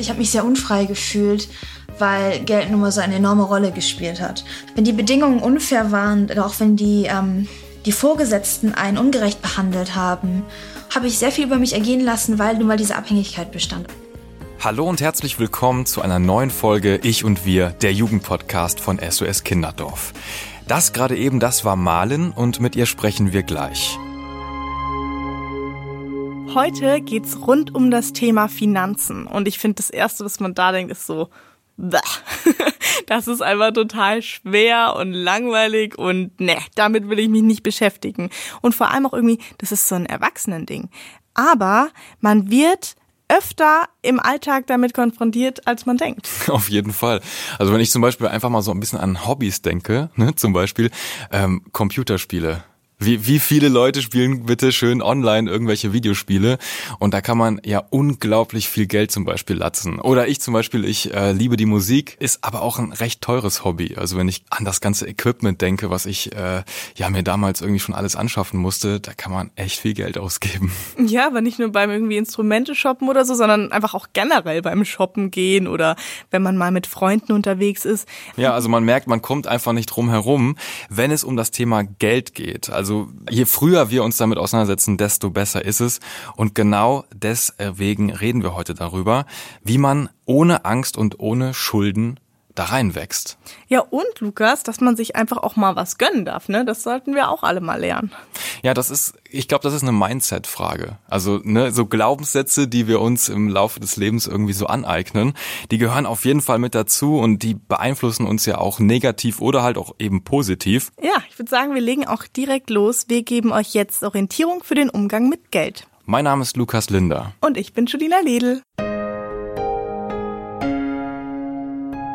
Ich habe mich sehr unfrei gefühlt, weil Geld nun mal so eine enorme Rolle gespielt hat. Wenn die Bedingungen unfair waren, auch wenn die, ähm, die Vorgesetzten einen ungerecht behandelt haben, habe ich sehr viel über mich ergehen lassen, weil nun mal diese Abhängigkeit bestand. Hallo und herzlich willkommen zu einer neuen Folge Ich und Wir, der Jugendpodcast von SOS Kinderdorf. Das gerade eben, das war Malen und mit ihr sprechen wir gleich. Heute geht's rund um das Thema Finanzen und ich finde das erste, was man da denkt, ist so das ist einfach total schwer und langweilig und ne, damit will ich mich nicht beschäftigen. Und vor allem auch irgendwie, das ist so ein Erwachsenending. Aber man wird öfter im Alltag damit konfrontiert, als man denkt. Auf jeden Fall. Also wenn ich zum Beispiel einfach mal so ein bisschen an Hobbys denke, ne, zum Beispiel ähm, Computerspiele. Wie, wie viele Leute spielen bitte schön online irgendwelche Videospiele und da kann man ja unglaublich viel Geld zum Beispiel latzen. Oder ich zum Beispiel, ich äh, liebe die Musik, ist aber auch ein recht teures Hobby. Also wenn ich an das ganze Equipment denke, was ich äh, ja mir damals irgendwie schon alles anschaffen musste, da kann man echt viel Geld ausgeben. Ja, aber nicht nur beim irgendwie Instrumente shoppen oder so, sondern einfach auch generell beim Shoppen gehen oder wenn man mal mit Freunden unterwegs ist. Ja, also man merkt, man kommt einfach nicht drum herum, wenn es um das Thema Geld geht. Also also je früher wir uns damit auseinandersetzen, desto besser ist es. Und genau deswegen reden wir heute darüber, wie man ohne Angst und ohne Schulden da reinwächst. Ja, und Lukas, dass man sich einfach auch mal was gönnen darf, ne? Das sollten wir auch alle mal lernen. Ja, das ist, ich glaube, das ist eine Mindset-Frage. Also, ne, so Glaubenssätze, die wir uns im Laufe des Lebens irgendwie so aneignen, die gehören auf jeden Fall mit dazu und die beeinflussen uns ja auch negativ oder halt auch eben positiv. Ja, ich würde sagen, wir legen auch direkt los. Wir geben euch jetzt Orientierung für den Umgang mit Geld. Mein Name ist Lukas Linder. Und ich bin Julina Ledl.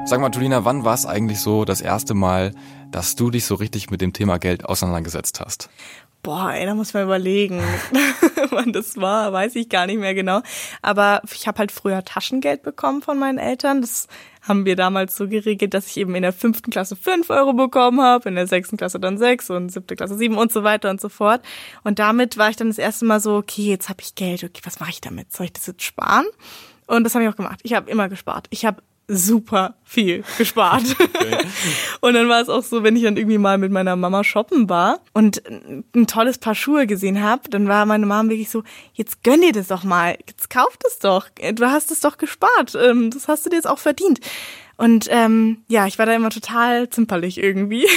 Sag mal, Julina, wann war es eigentlich so das erste Mal, dass du dich so richtig mit dem Thema Geld auseinandergesetzt hast? Boah, ey, da muss man überlegen, wann das war, weiß ich gar nicht mehr genau. Aber ich habe halt früher Taschengeld bekommen von meinen Eltern. Das haben wir damals so geregelt, dass ich eben in der fünften Klasse fünf Euro bekommen habe, in der sechsten Klasse dann sechs und siebte Klasse sieben und so weiter und so fort. Und damit war ich dann das erste Mal so, okay, jetzt habe ich Geld, okay, was mache ich damit? Soll ich das jetzt sparen? Und das habe ich auch gemacht. Ich habe immer gespart. Ich habe super viel gespart. Okay. und dann war es auch so, wenn ich dann irgendwie mal mit meiner Mama shoppen war und ein tolles Paar Schuhe gesehen habe, dann war meine Mama wirklich so, jetzt gönn dir das doch mal, jetzt kauf das doch, du hast es doch gespart, ähm, das hast du dir jetzt auch verdient. Und ähm, ja, ich war da immer total zimperlich irgendwie.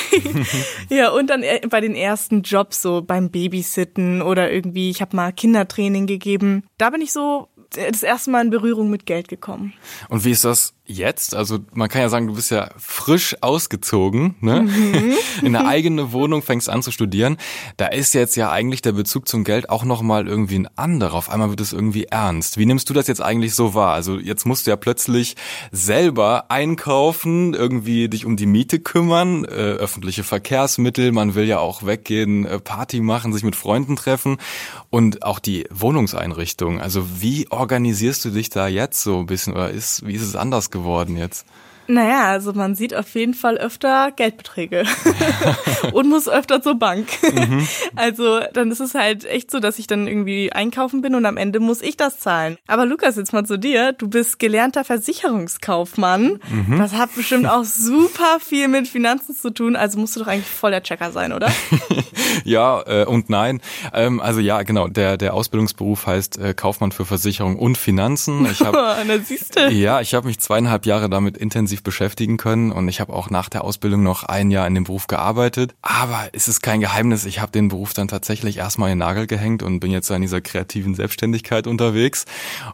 ja, und dann äh, bei den ersten Jobs, so beim Babysitten oder irgendwie, ich habe mal Kindertraining gegeben. Da bin ich so das erste Mal in Berührung mit Geld gekommen. Und wie ist das jetzt? Also man kann ja sagen, du bist ja frisch ausgezogen, ne? Mhm. In der eigene Wohnung fängst an zu studieren. Da ist jetzt ja eigentlich der Bezug zum Geld auch nochmal irgendwie ein anderer. Auf einmal wird es irgendwie ernst. Wie nimmst du das jetzt eigentlich so wahr? Also jetzt musst du ja plötzlich selber einkaufen, irgendwie dich um die Miete kümmern, äh, öffentliche Verkehrsmittel, man will ja auch weggehen, äh, Party machen, sich mit Freunden treffen und auch die Wohnungseinrichtung. Also wie organisierst du dich da jetzt so ein bisschen oder ist, wie ist es anders geworden jetzt? Naja, also man sieht auf jeden Fall öfter Geldbeträge und muss öfter zur Bank. Mhm. Also dann ist es halt echt so, dass ich dann irgendwie einkaufen bin und am Ende muss ich das zahlen. Aber Lukas, jetzt mal zu dir. Du bist gelernter Versicherungskaufmann. Mhm. Das hat bestimmt auch super viel mit Finanzen zu tun. Also musst du doch eigentlich voll der Checker sein, oder? ja äh, und nein. Ähm, also ja, genau. Der, der Ausbildungsberuf heißt äh, Kaufmann für Versicherung und Finanzen. Ich hab, Na, siehst du. Ja, ich habe mich zweieinhalb Jahre damit intensiv intensiv beschäftigen können und ich habe auch nach der Ausbildung noch ein Jahr in dem Beruf gearbeitet. Aber es ist kein Geheimnis, ich habe den Beruf dann tatsächlich erstmal in den Nagel gehängt und bin jetzt in dieser kreativen Selbstständigkeit unterwegs.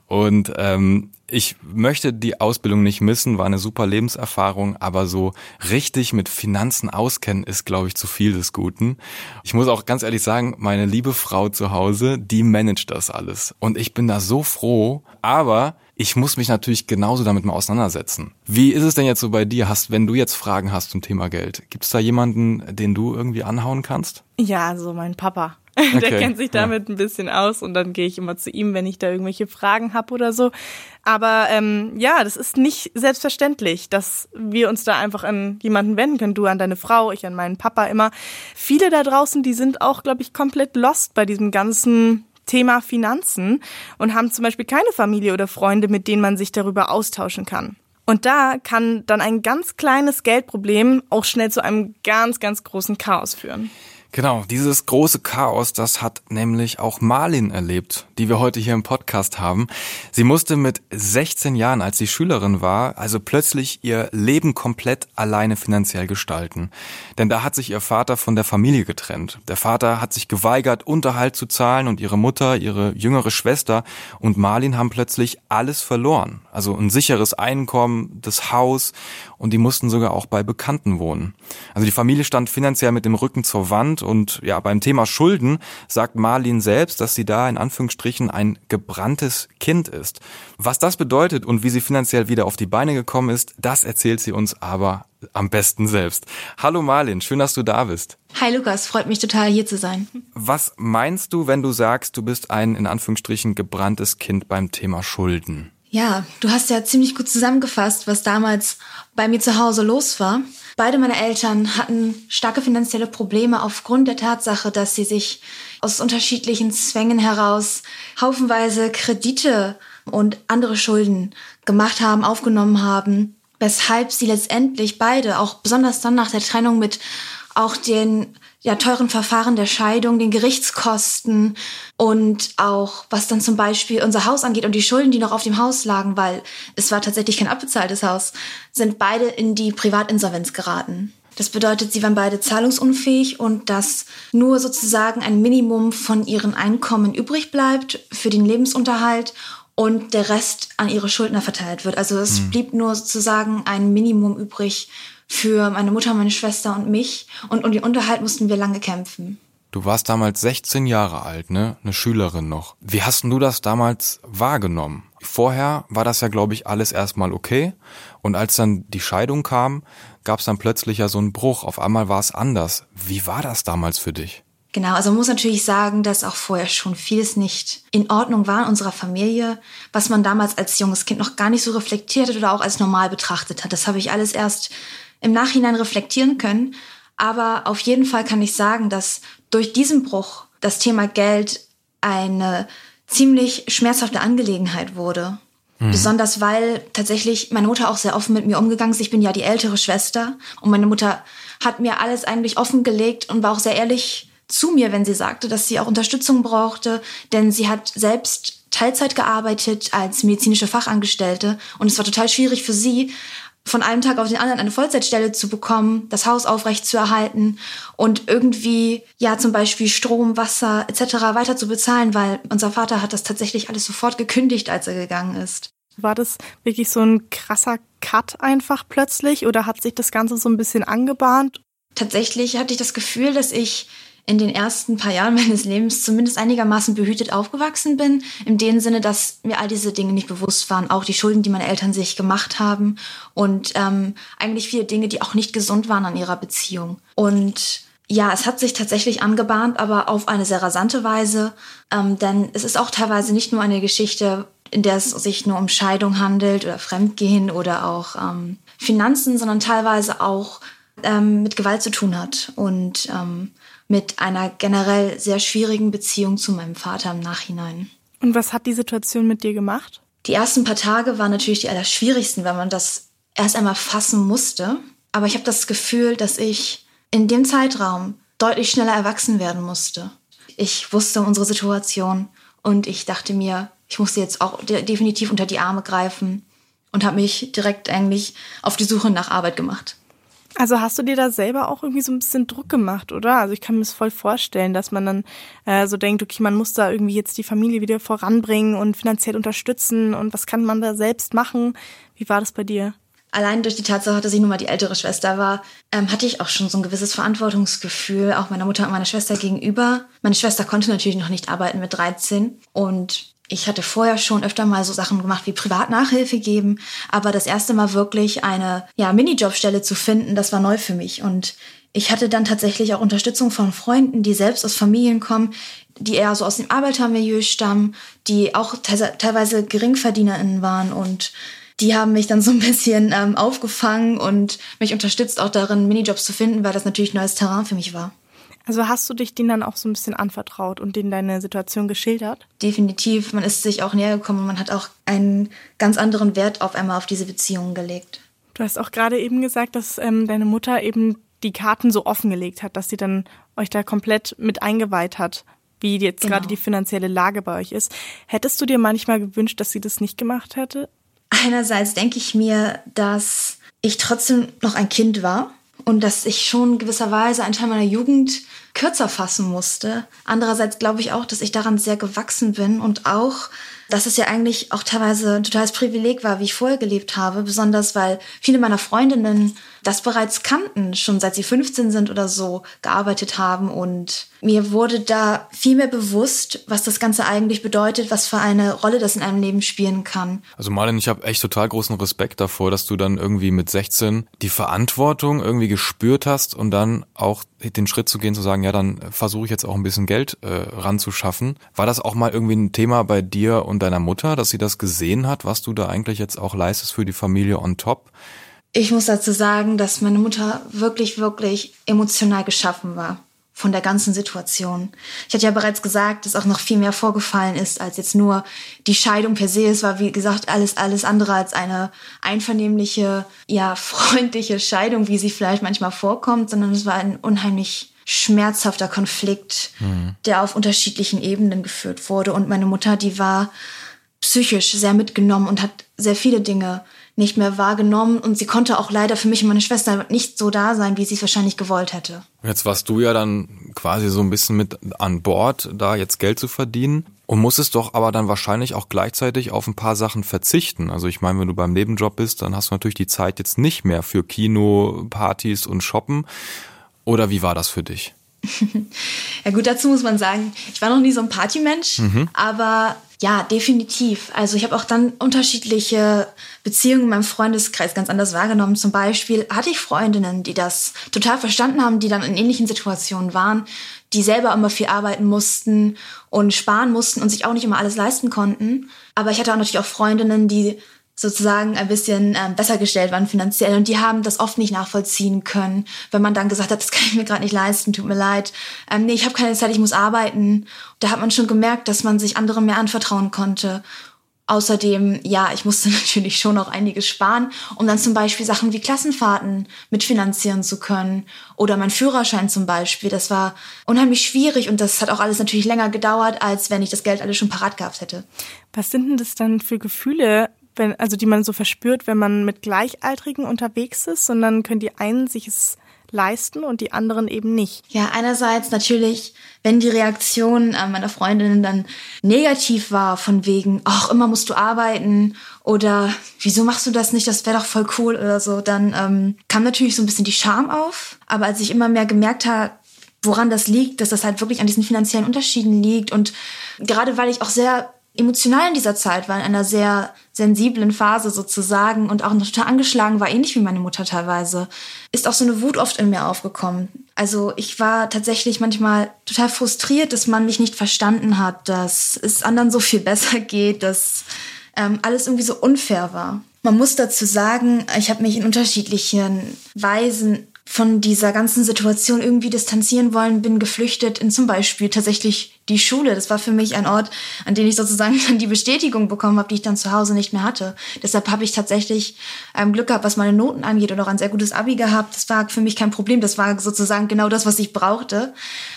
Und ähm, ich möchte die Ausbildung nicht missen, war eine super Lebenserfahrung, aber so richtig mit Finanzen auskennen ist, glaube ich, zu viel des Guten. Ich muss auch ganz ehrlich sagen, meine liebe Frau zu Hause, die managt das alles. Und ich bin da so froh, aber ich muss mich natürlich genauso damit mal auseinandersetzen. Wie ist es denn jetzt so bei dir? Hast, wenn du jetzt Fragen hast zum Thema Geld, gibt es da jemanden, den du irgendwie anhauen kannst? Ja, also mein Papa. Okay, der kennt sich damit ja. ein bisschen aus und dann gehe ich immer zu ihm, wenn ich da irgendwelche Fragen habe oder so. Aber ähm, ja, das ist nicht selbstverständlich, dass wir uns da einfach an jemanden wenden können. Du an deine Frau, ich an meinen Papa immer. Viele da draußen, die sind auch, glaube ich, komplett lost bei diesem ganzen Thema Finanzen und haben zum Beispiel keine Familie oder Freunde, mit denen man sich darüber austauschen kann. Und da kann dann ein ganz kleines Geldproblem auch schnell zu einem ganz, ganz großen Chaos führen. Genau, dieses große Chaos, das hat nämlich auch Marlin erlebt, die wir heute hier im Podcast haben. Sie musste mit 16 Jahren, als sie Schülerin war, also plötzlich ihr Leben komplett alleine finanziell gestalten. Denn da hat sich ihr Vater von der Familie getrennt. Der Vater hat sich geweigert, Unterhalt zu zahlen und ihre Mutter, ihre jüngere Schwester und Marlin haben plötzlich alles verloren. Also ein sicheres Einkommen, das Haus und die mussten sogar auch bei Bekannten wohnen. Also die Familie stand finanziell mit dem Rücken zur Wand und ja, beim Thema Schulden sagt Marlin selbst, dass sie da in Anführungsstrichen ein gebranntes Kind ist. Was das bedeutet und wie sie finanziell wieder auf die Beine gekommen ist, das erzählt sie uns aber am besten selbst. Hallo Marlin, schön, dass du da bist. Hi Lukas, freut mich total hier zu sein. Was meinst du, wenn du sagst, du bist ein in Anführungsstrichen gebranntes Kind beim Thema Schulden? Ja, du hast ja ziemlich gut zusammengefasst, was damals bei mir zu Hause los war. Beide meine Eltern hatten starke finanzielle Probleme aufgrund der Tatsache, dass sie sich aus unterschiedlichen Zwängen heraus haufenweise Kredite und andere Schulden gemacht haben, aufgenommen haben, weshalb sie letztendlich beide, auch besonders dann nach der Trennung mit auch den ja, teuren Verfahren der Scheidung, den Gerichtskosten und auch was dann zum Beispiel unser Haus angeht und die Schulden, die noch auf dem Haus lagen, weil es war tatsächlich kein abbezahltes Haus, sind beide in die Privatinsolvenz geraten. Das bedeutet, sie waren beide zahlungsunfähig und dass nur sozusagen ein Minimum von ihren Einkommen übrig bleibt für den Lebensunterhalt und der Rest an ihre Schuldner verteilt wird. Also es mhm. blieb nur sozusagen ein Minimum übrig für meine Mutter, meine Schwester und mich. Und um den Unterhalt mussten wir lange kämpfen. Du warst damals 16 Jahre alt, ne? Eine Schülerin noch. Wie hast du das damals wahrgenommen? Vorher war das ja, glaube ich, alles erstmal okay. Und als dann die Scheidung kam, gab es dann plötzlich ja so einen Bruch. Auf einmal war es anders. Wie war das damals für dich? Genau, also man muss natürlich sagen, dass auch vorher schon vieles nicht in Ordnung war in unserer Familie, was man damals als junges Kind noch gar nicht so reflektiert hat oder auch als normal betrachtet hat. Das habe ich alles erst im Nachhinein reflektieren können. Aber auf jeden Fall kann ich sagen, dass durch diesen Bruch das Thema Geld eine ziemlich schmerzhafte Angelegenheit wurde. Mhm. Besonders weil tatsächlich meine Mutter auch sehr offen mit mir umgegangen ist. Ich bin ja die ältere Schwester und meine Mutter hat mir alles eigentlich offengelegt und war auch sehr ehrlich zu mir, wenn sie sagte, dass sie auch Unterstützung brauchte, denn sie hat selbst Teilzeit gearbeitet als medizinische Fachangestellte und es war total schwierig für sie, von einem Tag auf den anderen eine Vollzeitstelle zu bekommen, das Haus aufrecht zu erhalten und irgendwie ja zum Beispiel Strom, Wasser etc. weiter zu bezahlen, weil unser Vater hat das tatsächlich alles sofort gekündigt, als er gegangen ist. War das wirklich so ein krasser Cut einfach plötzlich oder hat sich das Ganze so ein bisschen angebahnt? Tatsächlich hatte ich das Gefühl, dass ich in den ersten paar Jahren meines Lebens zumindest einigermaßen behütet aufgewachsen bin, in dem Sinne, dass mir all diese Dinge nicht bewusst waren, auch die Schulden, die meine Eltern sich gemacht haben und ähm, eigentlich viele Dinge, die auch nicht gesund waren an ihrer Beziehung. Und ja, es hat sich tatsächlich angebahnt, aber auf eine sehr rasante Weise, ähm, denn es ist auch teilweise nicht nur eine Geschichte, in der es sich nur um Scheidung handelt oder Fremdgehen oder auch ähm, Finanzen, sondern teilweise auch ähm, mit Gewalt zu tun hat und ähm, mit einer generell sehr schwierigen Beziehung zu meinem Vater im Nachhinein. Und was hat die Situation mit dir gemacht? Die ersten paar Tage waren natürlich die allerschwierigsten, weil man das erst einmal fassen musste. Aber ich habe das Gefühl, dass ich in dem Zeitraum deutlich schneller erwachsen werden musste. Ich wusste um unsere Situation und ich dachte mir, ich musste jetzt auch definitiv unter die Arme greifen und habe mich direkt eigentlich auf die Suche nach Arbeit gemacht. Also hast du dir da selber auch irgendwie so ein bisschen Druck gemacht, oder? Also ich kann mir das voll vorstellen, dass man dann äh, so denkt, okay, man muss da irgendwie jetzt die Familie wieder voranbringen und finanziell unterstützen und was kann man da selbst machen? Wie war das bei dir? Allein durch die Tatsache, dass ich nun mal die ältere Schwester war, ähm, hatte ich auch schon so ein gewisses Verantwortungsgefühl, auch meiner Mutter und meiner Schwester gegenüber. Meine Schwester konnte natürlich noch nicht arbeiten mit 13 und ich hatte vorher schon öfter mal so Sachen gemacht wie Privatnachhilfe geben, aber das erste Mal wirklich eine ja, Minijobstelle zu finden, das war neu für mich. Und ich hatte dann tatsächlich auch Unterstützung von Freunden, die selbst aus Familien kommen, die eher so aus dem Arbeitermilieu stammen, die auch te teilweise GeringverdienerInnen waren und die haben mich dann so ein bisschen ähm, aufgefangen und mich unterstützt, auch darin Minijobs zu finden, weil das natürlich neues Terrain für mich war. Also hast du dich denen dann auch so ein bisschen anvertraut und denen deine Situation geschildert? Definitiv. Man ist sich auch näher gekommen und man hat auch einen ganz anderen Wert auf einmal auf diese Beziehungen gelegt. Du hast auch gerade eben gesagt, dass ähm, deine Mutter eben die Karten so offengelegt hat, dass sie dann euch da komplett mit eingeweiht hat, wie jetzt genau. gerade die finanzielle Lage bei euch ist. Hättest du dir manchmal gewünscht, dass sie das nicht gemacht hätte? Einerseits denke ich mir, dass ich trotzdem noch ein Kind war und dass ich schon gewisserweise einen Teil meiner Jugend kürzer fassen musste. Andererseits glaube ich auch, dass ich daran sehr gewachsen bin und auch dass es ja eigentlich auch teilweise ein totales Privileg war, wie ich vorher gelebt habe, besonders weil viele meiner Freundinnen das bereits kannten, schon seit sie 15 sind oder so gearbeitet haben und mir wurde da viel mehr bewusst, was das Ganze eigentlich bedeutet, was für eine Rolle das in einem Leben spielen kann. Also Marlon, ich habe echt total großen Respekt davor, dass du dann irgendwie mit 16 die Verantwortung irgendwie gespürt hast und dann auch den Schritt zu gehen, zu sagen, ja, dann versuche ich jetzt auch ein bisschen Geld äh, ranzuschaffen. War das auch mal irgendwie ein Thema bei dir und deiner Mutter, dass sie das gesehen hat, was du da eigentlich jetzt auch leistest für die Familie on top? Ich muss dazu sagen, dass meine Mutter wirklich, wirklich emotional geschaffen war von der ganzen Situation. Ich hatte ja bereits gesagt, dass auch noch viel mehr vorgefallen ist als jetzt nur die Scheidung per se. Es war, wie gesagt, alles, alles andere als eine einvernehmliche, ja, freundliche Scheidung, wie sie vielleicht manchmal vorkommt, sondern es war ein unheimlich schmerzhafter Konflikt, mhm. der auf unterschiedlichen Ebenen geführt wurde. Und meine Mutter, die war psychisch sehr mitgenommen und hat sehr viele Dinge nicht mehr wahrgenommen und sie konnte auch leider für mich und meine Schwester nicht so da sein, wie sie es wahrscheinlich gewollt hätte. Jetzt warst du ja dann quasi so ein bisschen mit an Bord, da jetzt Geld zu verdienen und musstest doch aber dann wahrscheinlich auch gleichzeitig auf ein paar Sachen verzichten. Also ich meine, wenn du beim Nebenjob bist, dann hast du natürlich die Zeit jetzt nicht mehr für Kino, Partys und Shoppen. Oder wie war das für dich? ja gut, dazu muss man sagen, ich war noch nie so ein Partymensch, mhm. aber ja, definitiv. Also ich habe auch dann unterschiedliche Beziehungen in meinem Freundeskreis ganz anders wahrgenommen. Zum Beispiel hatte ich Freundinnen, die das total verstanden haben, die dann in ähnlichen Situationen waren, die selber immer viel arbeiten mussten und sparen mussten und sich auch nicht immer alles leisten konnten. Aber ich hatte auch natürlich auch Freundinnen, die sozusagen ein bisschen ähm, besser gestellt waren finanziell und die haben das oft nicht nachvollziehen können, wenn man dann gesagt hat, das kann ich mir gerade nicht leisten, tut mir leid, ähm, nee, ich habe keine Zeit, ich muss arbeiten. Da hat man schon gemerkt, dass man sich anderen mehr anvertrauen konnte. Außerdem, ja, ich musste natürlich schon auch einiges sparen, um dann zum Beispiel Sachen wie Klassenfahrten mitfinanzieren zu können. Oder mein Führerschein zum Beispiel. Das war unheimlich schwierig und das hat auch alles natürlich länger gedauert, als wenn ich das Geld alles schon parat gehabt hätte. Was sind denn das dann für Gefühle, wenn, also die man so verspürt, wenn man mit Gleichaltrigen unterwegs ist, sondern können die einen sich es leisten und die anderen eben nicht. Ja, einerseits natürlich, wenn die Reaktion äh, meiner Freundinnen dann negativ war, von wegen, ach, immer musst du arbeiten oder wieso machst du das nicht, das wäre doch voll cool oder so, dann ähm, kam natürlich so ein bisschen die Scham auf. Aber als ich immer mehr gemerkt habe, woran das liegt, dass das halt wirklich an diesen finanziellen Unterschieden liegt und gerade weil ich auch sehr emotional in dieser Zeit war, in einer sehr sensiblen Phase sozusagen und auch noch total angeschlagen war, ähnlich wie meine Mutter teilweise, ist auch so eine Wut oft in mir aufgekommen. Also ich war tatsächlich manchmal total frustriert, dass man mich nicht verstanden hat, dass es anderen so viel besser geht, dass ähm, alles irgendwie so unfair war. Man muss dazu sagen, ich habe mich in unterschiedlichen Weisen von dieser ganzen Situation irgendwie distanzieren wollen, bin geflüchtet in zum Beispiel tatsächlich die Schule. Das war für mich ein Ort, an dem ich sozusagen dann die Bestätigung bekommen habe, die ich dann zu Hause nicht mehr hatte. Deshalb habe ich tatsächlich ähm, Glück gehabt, was meine Noten angeht und auch ein sehr gutes Abi gehabt. Das war für mich kein Problem. Das war sozusagen genau das, was ich brauchte.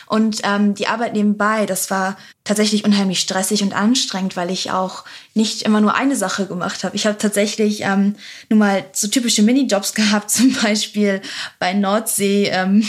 Und ähm, die Arbeit nebenbei, das war tatsächlich unheimlich stressig und anstrengend, weil ich auch nicht immer nur eine Sache gemacht habe. Ich habe tatsächlich ähm, nun mal so typische Minijobs gehabt, zum Beispiel bei Nordsee ähm,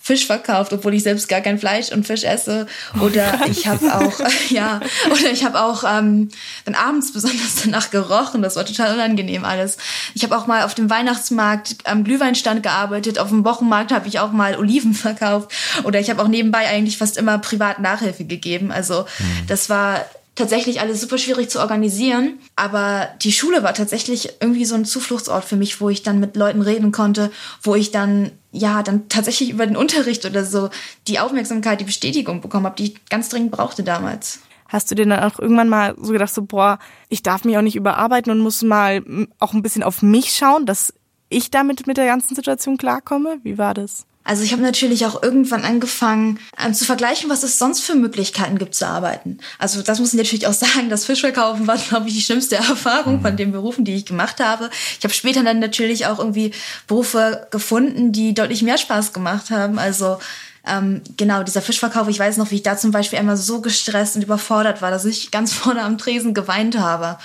Fisch verkauft, obwohl ich selbst gar kein Fleisch und Fisch esse. Oder oh ich habe auch, ja, oder ich habe auch ähm, dann abends besonders danach gerochen. Das war total unangenehm alles. Ich habe auch mal auf dem Weihnachtsmarkt am Glühweinstand gearbeitet. Auf dem Wochenmarkt habe ich auch mal Oliven verkauft. Oder ich habe auch nebenbei eigentlich fast immer privat Nachhilfe gegeben. Also mhm. das war tatsächlich alles super schwierig zu organisieren. Aber die Schule war tatsächlich irgendwie so ein Zufluchtsort für mich, wo ich dann mit Leuten reden konnte, wo ich dann, ja, dann tatsächlich über den Unterricht oder so die Aufmerksamkeit, die Bestätigung bekommen habe, die ich ganz dringend brauchte damals. Hast du dir dann auch irgendwann mal so gedacht, so, boah, ich darf mich auch nicht überarbeiten und muss mal auch ein bisschen auf mich schauen, dass ich damit mit der ganzen Situation klarkomme? Wie war das? Also ich habe natürlich auch irgendwann angefangen ähm, zu vergleichen, was es sonst für Möglichkeiten gibt zu arbeiten. Also das muss ich natürlich auch sagen, das Fischverkaufen war, glaube ich, die schlimmste Erfahrung von den Berufen, die ich gemacht habe. Ich habe später dann natürlich auch irgendwie Berufe gefunden, die deutlich mehr Spaß gemacht haben. Also ähm, genau, dieser Fischverkauf, ich weiß noch, wie ich da zum Beispiel einmal so gestresst und überfordert war, dass ich ganz vorne am Tresen geweint habe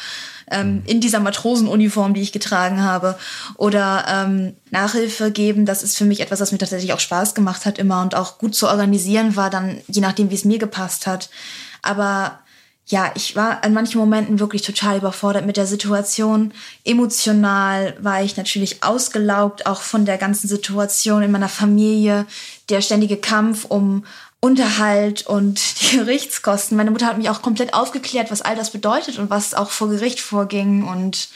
ähm, in dieser Matrosenuniform, die ich getragen habe. Oder ähm, Nachhilfe geben, das ist für mich etwas, was mir tatsächlich auch Spaß gemacht hat immer und auch gut zu organisieren war, dann je nachdem, wie es mir gepasst hat. Aber ja, ich war an manchen Momenten wirklich total überfordert mit der Situation. Emotional war ich natürlich ausgelaugt, auch von der ganzen Situation in meiner Familie, der ständige Kampf um Unterhalt und die Gerichtskosten. Meine Mutter hat mich auch komplett aufgeklärt, was all das bedeutet und was auch vor Gericht vorging. Und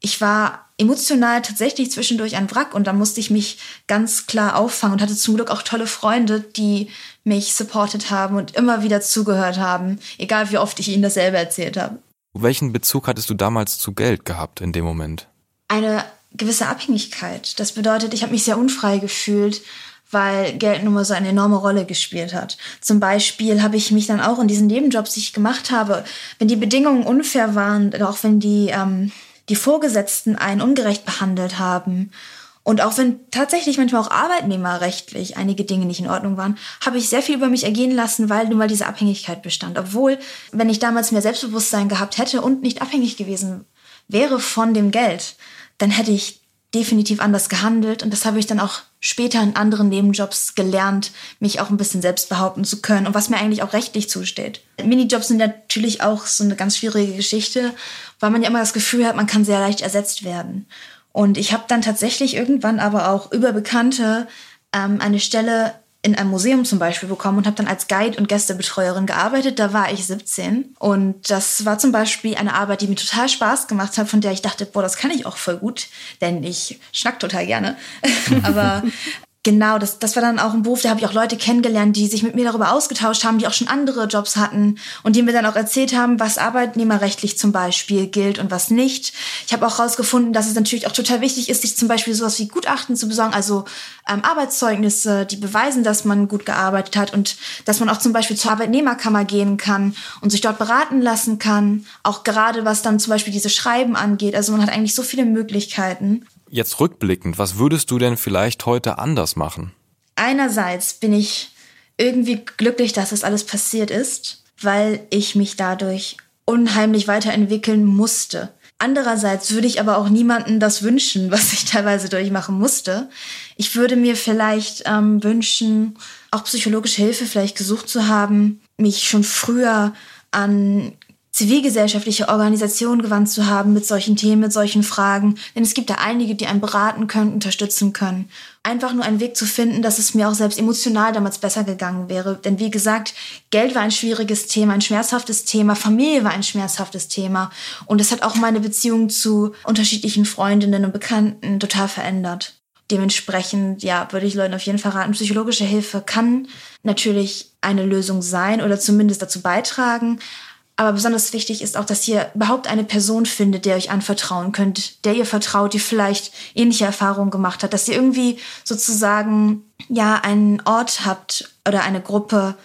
ich war emotional tatsächlich zwischendurch ein Wrack und da musste ich mich ganz klar auffangen und hatte zum Glück auch tolle Freunde, die mich supportet haben und immer wieder zugehört haben, egal wie oft ich ihnen dasselbe erzählt habe. Welchen Bezug hattest du damals zu Geld gehabt in dem Moment? Eine gewisse Abhängigkeit. Das bedeutet, ich habe mich sehr unfrei gefühlt weil Geld nun mal so eine enorme Rolle gespielt hat. Zum Beispiel habe ich mich dann auch in diesen Nebenjobs, die ich gemacht habe, wenn die Bedingungen unfair waren, auch wenn die, ähm, die Vorgesetzten einen ungerecht behandelt haben und auch wenn tatsächlich manchmal auch arbeitnehmerrechtlich einige Dinge nicht in Ordnung waren, habe ich sehr viel über mich ergehen lassen, weil nun mal diese Abhängigkeit bestand. Obwohl, wenn ich damals mehr Selbstbewusstsein gehabt hätte und nicht abhängig gewesen wäre von dem Geld, dann hätte ich definitiv anders gehandelt und das habe ich dann auch später in anderen Nebenjobs gelernt, mich auch ein bisschen selbst behaupten zu können und was mir eigentlich auch rechtlich zusteht. Minijobs sind natürlich auch so eine ganz schwierige Geschichte, weil man ja immer das Gefühl hat, man kann sehr leicht ersetzt werden. Und ich habe dann tatsächlich irgendwann aber auch über Bekannte ähm, eine Stelle in einem Museum zum Beispiel bekommen und habe dann als Guide und Gästebetreuerin gearbeitet. Da war ich 17 und das war zum Beispiel eine Arbeit, die mir total Spaß gemacht hat, von der ich dachte, boah, das kann ich auch voll gut, denn ich schnack total gerne. Aber Genau, das, das war dann auch ein Beruf, da habe ich auch Leute kennengelernt, die sich mit mir darüber ausgetauscht haben, die auch schon andere Jobs hatten und die mir dann auch erzählt haben, was arbeitnehmerrechtlich zum Beispiel gilt und was nicht. Ich habe auch herausgefunden, dass es natürlich auch total wichtig ist, sich zum Beispiel sowas wie Gutachten zu besorgen, also ähm, Arbeitszeugnisse, die beweisen, dass man gut gearbeitet hat und dass man auch zum Beispiel zur Arbeitnehmerkammer gehen kann und sich dort beraten lassen kann, auch gerade was dann zum Beispiel diese Schreiben angeht. Also man hat eigentlich so viele Möglichkeiten. Jetzt rückblickend, was würdest du denn vielleicht heute anders machen? Einerseits bin ich irgendwie glücklich, dass das alles passiert ist, weil ich mich dadurch unheimlich weiterentwickeln musste. Andererseits würde ich aber auch niemandem das wünschen, was ich teilweise durchmachen musste. Ich würde mir vielleicht ähm, wünschen, auch psychologische Hilfe vielleicht gesucht zu haben, mich schon früher an zivilgesellschaftliche Organisation gewandt zu haben mit solchen Themen, mit solchen Fragen. Denn es gibt da einige, die einen beraten können, unterstützen können. Einfach nur einen Weg zu finden, dass es mir auch selbst emotional damals besser gegangen wäre. Denn wie gesagt, Geld war ein schwieriges Thema, ein schmerzhaftes Thema, Familie war ein schmerzhaftes Thema. Und es hat auch meine Beziehung zu unterschiedlichen Freundinnen und Bekannten total verändert. Dementsprechend, ja, würde ich Leuten auf jeden Fall raten, psychologische Hilfe kann natürlich eine Lösung sein oder zumindest dazu beitragen. Aber besonders wichtig ist auch, dass ihr überhaupt eine Person findet, der euch anvertrauen könnt, der ihr vertraut, die vielleicht ähnliche Erfahrungen gemacht hat, dass ihr irgendwie sozusagen ja einen Ort habt oder eine Gruppe,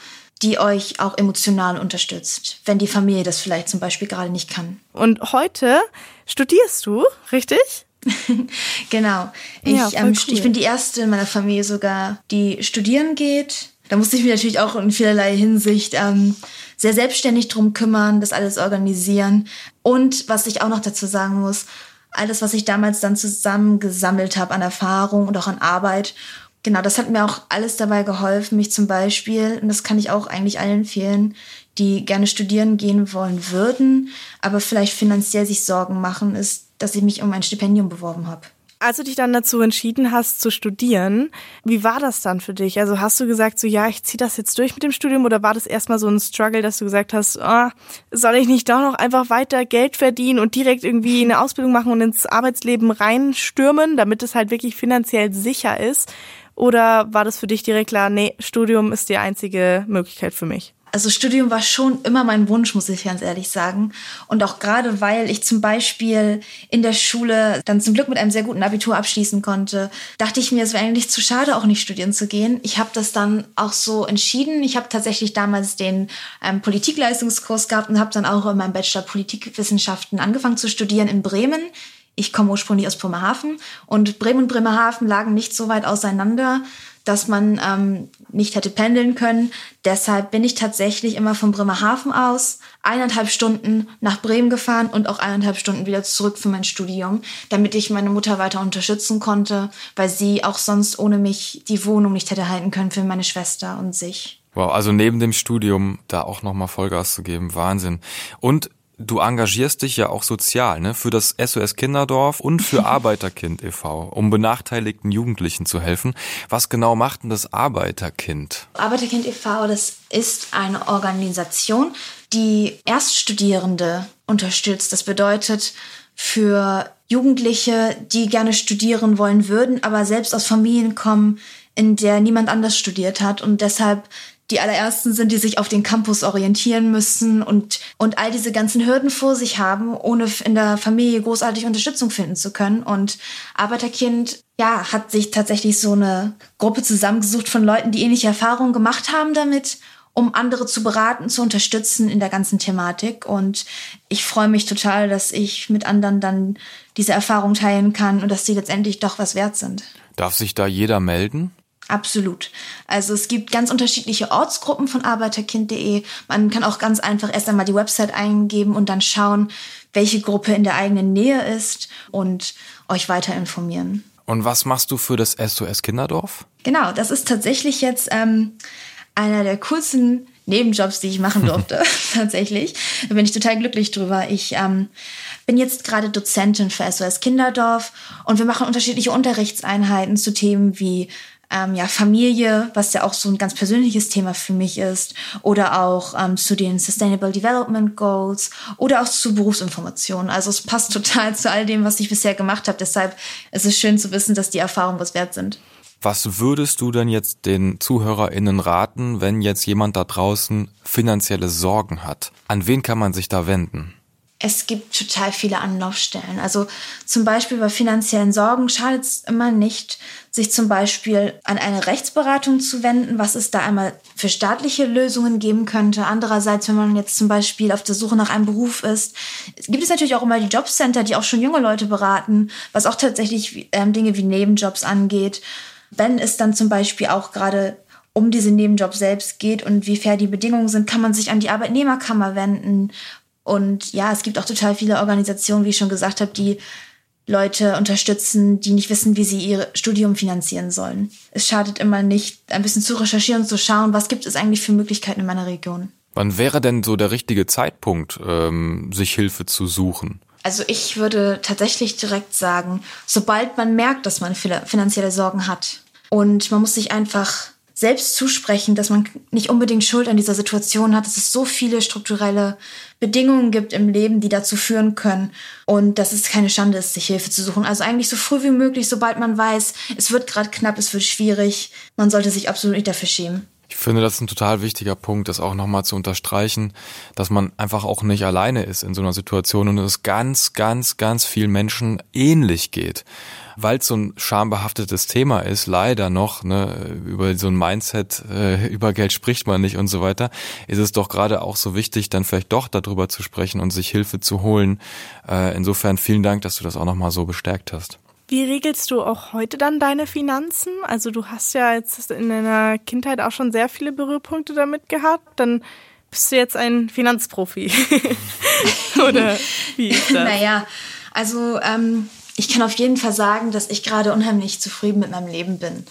die euch auch emotional unterstützt, wenn die Familie das vielleicht zum Beispiel gerade nicht kann. Und heute studierst du, richtig? genau. Ich, ja, ähm, cool. ich bin die erste in meiner Familie sogar, die studieren geht. Da musste ich mich natürlich auch in vielerlei Hinsicht ähm, sehr selbstständig drum kümmern, das alles organisieren. Und was ich auch noch dazu sagen muss, alles, was ich damals dann zusammengesammelt habe an Erfahrung und auch an Arbeit, genau, das hat mir auch alles dabei geholfen, mich zum Beispiel, und das kann ich auch eigentlich allen empfehlen, die gerne studieren gehen wollen würden, aber vielleicht finanziell sich Sorgen machen, ist, dass ich mich um ein Stipendium beworben habe. Als du dich dann dazu entschieden hast zu studieren, wie war das dann für dich? Also hast du gesagt, so ja, ich ziehe das jetzt durch mit dem Studium oder war das erstmal so ein Struggle, dass du gesagt hast, oh, soll ich nicht doch noch einfach weiter Geld verdienen und direkt irgendwie eine Ausbildung machen und ins Arbeitsleben reinstürmen, damit es halt wirklich finanziell sicher ist? Oder war das für dich direkt klar, nee, Studium ist die einzige Möglichkeit für mich? Also Studium war schon immer mein Wunsch, muss ich ganz ehrlich sagen. Und auch gerade, weil ich zum Beispiel in der Schule dann zum Glück mit einem sehr guten Abitur abschließen konnte, dachte ich mir, es wäre eigentlich zu schade, auch nicht studieren zu gehen. Ich habe das dann auch so entschieden. Ich habe tatsächlich damals den ähm, Politikleistungskurs gehabt und habe dann auch in meinem Bachelor Politikwissenschaften angefangen zu studieren in Bremen. Ich komme ursprünglich aus Bremerhaven und Bremen und Bremerhaven lagen nicht so weit auseinander dass man ähm, nicht hätte pendeln können. Deshalb bin ich tatsächlich immer von Bremerhaven aus eineinhalb Stunden nach Bremen gefahren und auch eineinhalb Stunden wieder zurück für mein Studium, damit ich meine Mutter weiter unterstützen konnte, weil sie auch sonst ohne mich die Wohnung nicht hätte halten können für meine Schwester und sich. Wow, also neben dem Studium da auch nochmal Vollgas zu geben, Wahnsinn. Und du engagierst dich ja auch sozial, ne, für das SOS Kinderdorf und für Arbeiterkind e.V., um benachteiligten Jugendlichen zu helfen. Was genau macht denn das Arbeiterkind? Arbeiterkind e.V., das ist eine Organisation, die Erststudierende unterstützt. Das bedeutet, für Jugendliche, die gerne studieren wollen würden, aber selbst aus Familien kommen, in der niemand anders studiert hat und deshalb die allerersten sind, die sich auf den Campus orientieren müssen und, und all diese ganzen Hürden vor sich haben, ohne in der Familie großartig Unterstützung finden zu können. Und Arbeiterkind, ja, hat sich tatsächlich so eine Gruppe zusammengesucht von Leuten, die ähnliche Erfahrungen gemacht haben damit um andere zu beraten, zu unterstützen in der ganzen Thematik. Und ich freue mich total, dass ich mit anderen dann diese Erfahrung teilen kann und dass sie letztendlich doch was wert sind. Darf sich da jeder melden? Absolut. Also es gibt ganz unterschiedliche Ortsgruppen von arbeiterkind.de. Man kann auch ganz einfach erst einmal die Website eingeben und dann schauen, welche Gruppe in der eigenen Nähe ist und euch weiter informieren. Und was machst du für das SOS Kinderdorf? Genau, das ist tatsächlich jetzt ähm, einer der coolsten Nebenjobs, die ich machen durfte, tatsächlich. Da bin ich total glücklich drüber. Ich ähm, bin jetzt gerade Dozentin für SOS Kinderdorf und wir machen unterschiedliche Unterrichtseinheiten zu Themen wie ähm, ja, Familie, was ja auch so ein ganz persönliches Thema für mich ist, oder auch ähm, zu den Sustainable Development Goals oder auch zu Berufsinformationen. Also es passt total zu all dem, was ich bisher gemacht habe. Deshalb ist es schön zu wissen, dass die Erfahrungen was wert sind. Was würdest du denn jetzt den ZuhörerInnen raten, wenn jetzt jemand da draußen finanzielle Sorgen hat? An wen kann man sich da wenden? Es gibt total viele Anlaufstellen. Also zum Beispiel bei finanziellen Sorgen schadet es immer nicht, sich zum Beispiel an eine Rechtsberatung zu wenden, was es da einmal für staatliche Lösungen geben könnte. Andererseits, wenn man jetzt zum Beispiel auf der Suche nach einem Beruf ist, gibt es natürlich auch immer die Jobcenter, die auch schon junge Leute beraten, was auch tatsächlich ähm, Dinge wie Nebenjobs angeht. Wenn es dann zum Beispiel auch gerade um diese Nebenjobs selbst geht und wie fair die Bedingungen sind, kann man sich an die Arbeitnehmerkammer wenden und ja, es gibt auch total viele Organisationen, wie ich schon gesagt habe, die Leute unterstützen, die nicht wissen, wie sie ihr Studium finanzieren sollen. Es schadet immer nicht, ein bisschen zu recherchieren und zu schauen, was gibt es eigentlich für Möglichkeiten in meiner Region. Wann wäre denn so der richtige Zeitpunkt, ähm, sich Hilfe zu suchen? Also ich würde tatsächlich direkt sagen, sobald man merkt, dass man finanzielle Sorgen hat und man muss sich einfach selbst zusprechen, dass man nicht unbedingt Schuld an dieser Situation hat, dass es so viele strukturelle Bedingungen gibt im Leben, die dazu führen können und dass es keine Schande ist, sich Hilfe zu suchen. Also eigentlich so früh wie möglich, sobald man weiß, es wird gerade knapp, es wird schwierig, man sollte sich absolut nicht dafür schämen. Ich finde, das ist ein total wichtiger Punkt, das auch nochmal zu unterstreichen, dass man einfach auch nicht alleine ist in so einer Situation und es ganz, ganz, ganz vielen Menschen ähnlich geht weil es so ein schambehaftetes Thema ist, leider noch, ne, über so ein Mindset, äh, über Geld spricht man nicht und so weiter, ist es doch gerade auch so wichtig, dann vielleicht doch darüber zu sprechen und sich Hilfe zu holen. Äh, insofern vielen Dank, dass du das auch nochmal so bestärkt hast. Wie regelst du auch heute dann deine Finanzen? Also du hast ja jetzt in deiner Kindheit auch schon sehr viele Berührpunkte damit gehabt. Dann bist du jetzt ein Finanzprofi. Oder wie ist das? Naja, also ähm, ich kann auf jeden Fall sagen, dass ich gerade unheimlich zufrieden mit meinem Leben bin,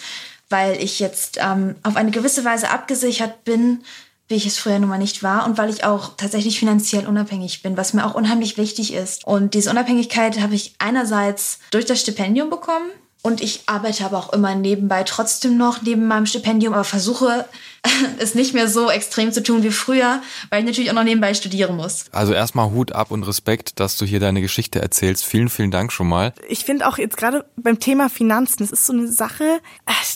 weil ich jetzt ähm, auf eine gewisse Weise abgesichert bin, wie ich es früher nun mal nicht war und weil ich auch tatsächlich finanziell unabhängig bin, was mir auch unheimlich wichtig ist. Und diese Unabhängigkeit habe ich einerseits durch das Stipendium bekommen, und ich arbeite aber auch immer nebenbei trotzdem noch neben meinem Stipendium, aber versuche es nicht mehr so extrem zu tun wie früher, weil ich natürlich auch noch nebenbei studieren muss. Also erstmal Hut ab und Respekt, dass du hier deine Geschichte erzählst. Vielen, vielen Dank schon mal. Ich finde auch jetzt gerade beim Thema Finanzen, das ist so eine Sache,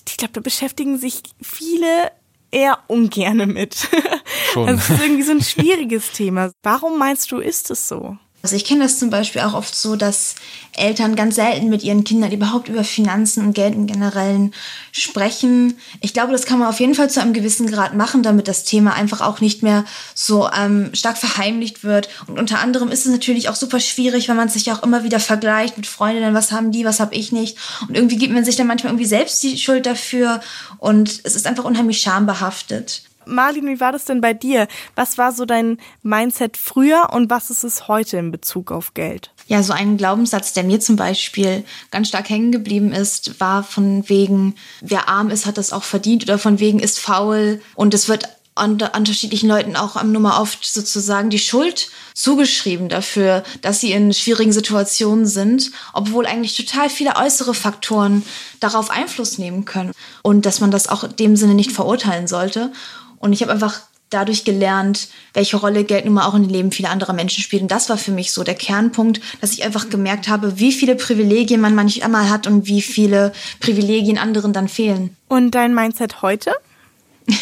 ich glaube, da beschäftigen sich viele eher ungerne mit. Schon. Das ist irgendwie so ein schwieriges Thema. Warum meinst du, ist es so? Also ich kenne das zum Beispiel auch oft so, dass Eltern ganz selten mit ihren Kindern überhaupt über Finanzen und Geld im Generellen sprechen. Ich glaube, das kann man auf jeden Fall zu einem gewissen Grad machen, damit das Thema einfach auch nicht mehr so ähm, stark verheimlicht wird. Und unter anderem ist es natürlich auch super schwierig, wenn man sich auch immer wieder vergleicht mit Freundinnen, was haben die, was habe ich nicht. Und irgendwie gibt man sich dann manchmal irgendwie selbst die Schuld dafür. Und es ist einfach unheimlich schambehaftet. Marlin, wie war das denn bei dir? Was war so dein Mindset früher und was ist es heute in Bezug auf Geld? Ja, so ein Glaubenssatz, der mir zum Beispiel ganz stark hängen geblieben ist, war von wegen, wer arm ist, hat das auch verdient oder von wegen ist faul und es wird unter unterschiedlichen Leuten auch am Nummer oft sozusagen die Schuld zugeschrieben dafür, dass sie in schwierigen Situationen sind, obwohl eigentlich total viele äußere Faktoren darauf Einfluss nehmen können und dass man das auch in dem Sinne nicht verurteilen sollte. Und ich habe einfach dadurch gelernt, welche Rolle Geld nun mal auch in den Leben vieler anderer Menschen spielt. Und das war für mich so der Kernpunkt, dass ich einfach gemerkt habe, wie viele Privilegien man manchmal hat und wie viele Privilegien anderen dann fehlen. Und dein Mindset heute?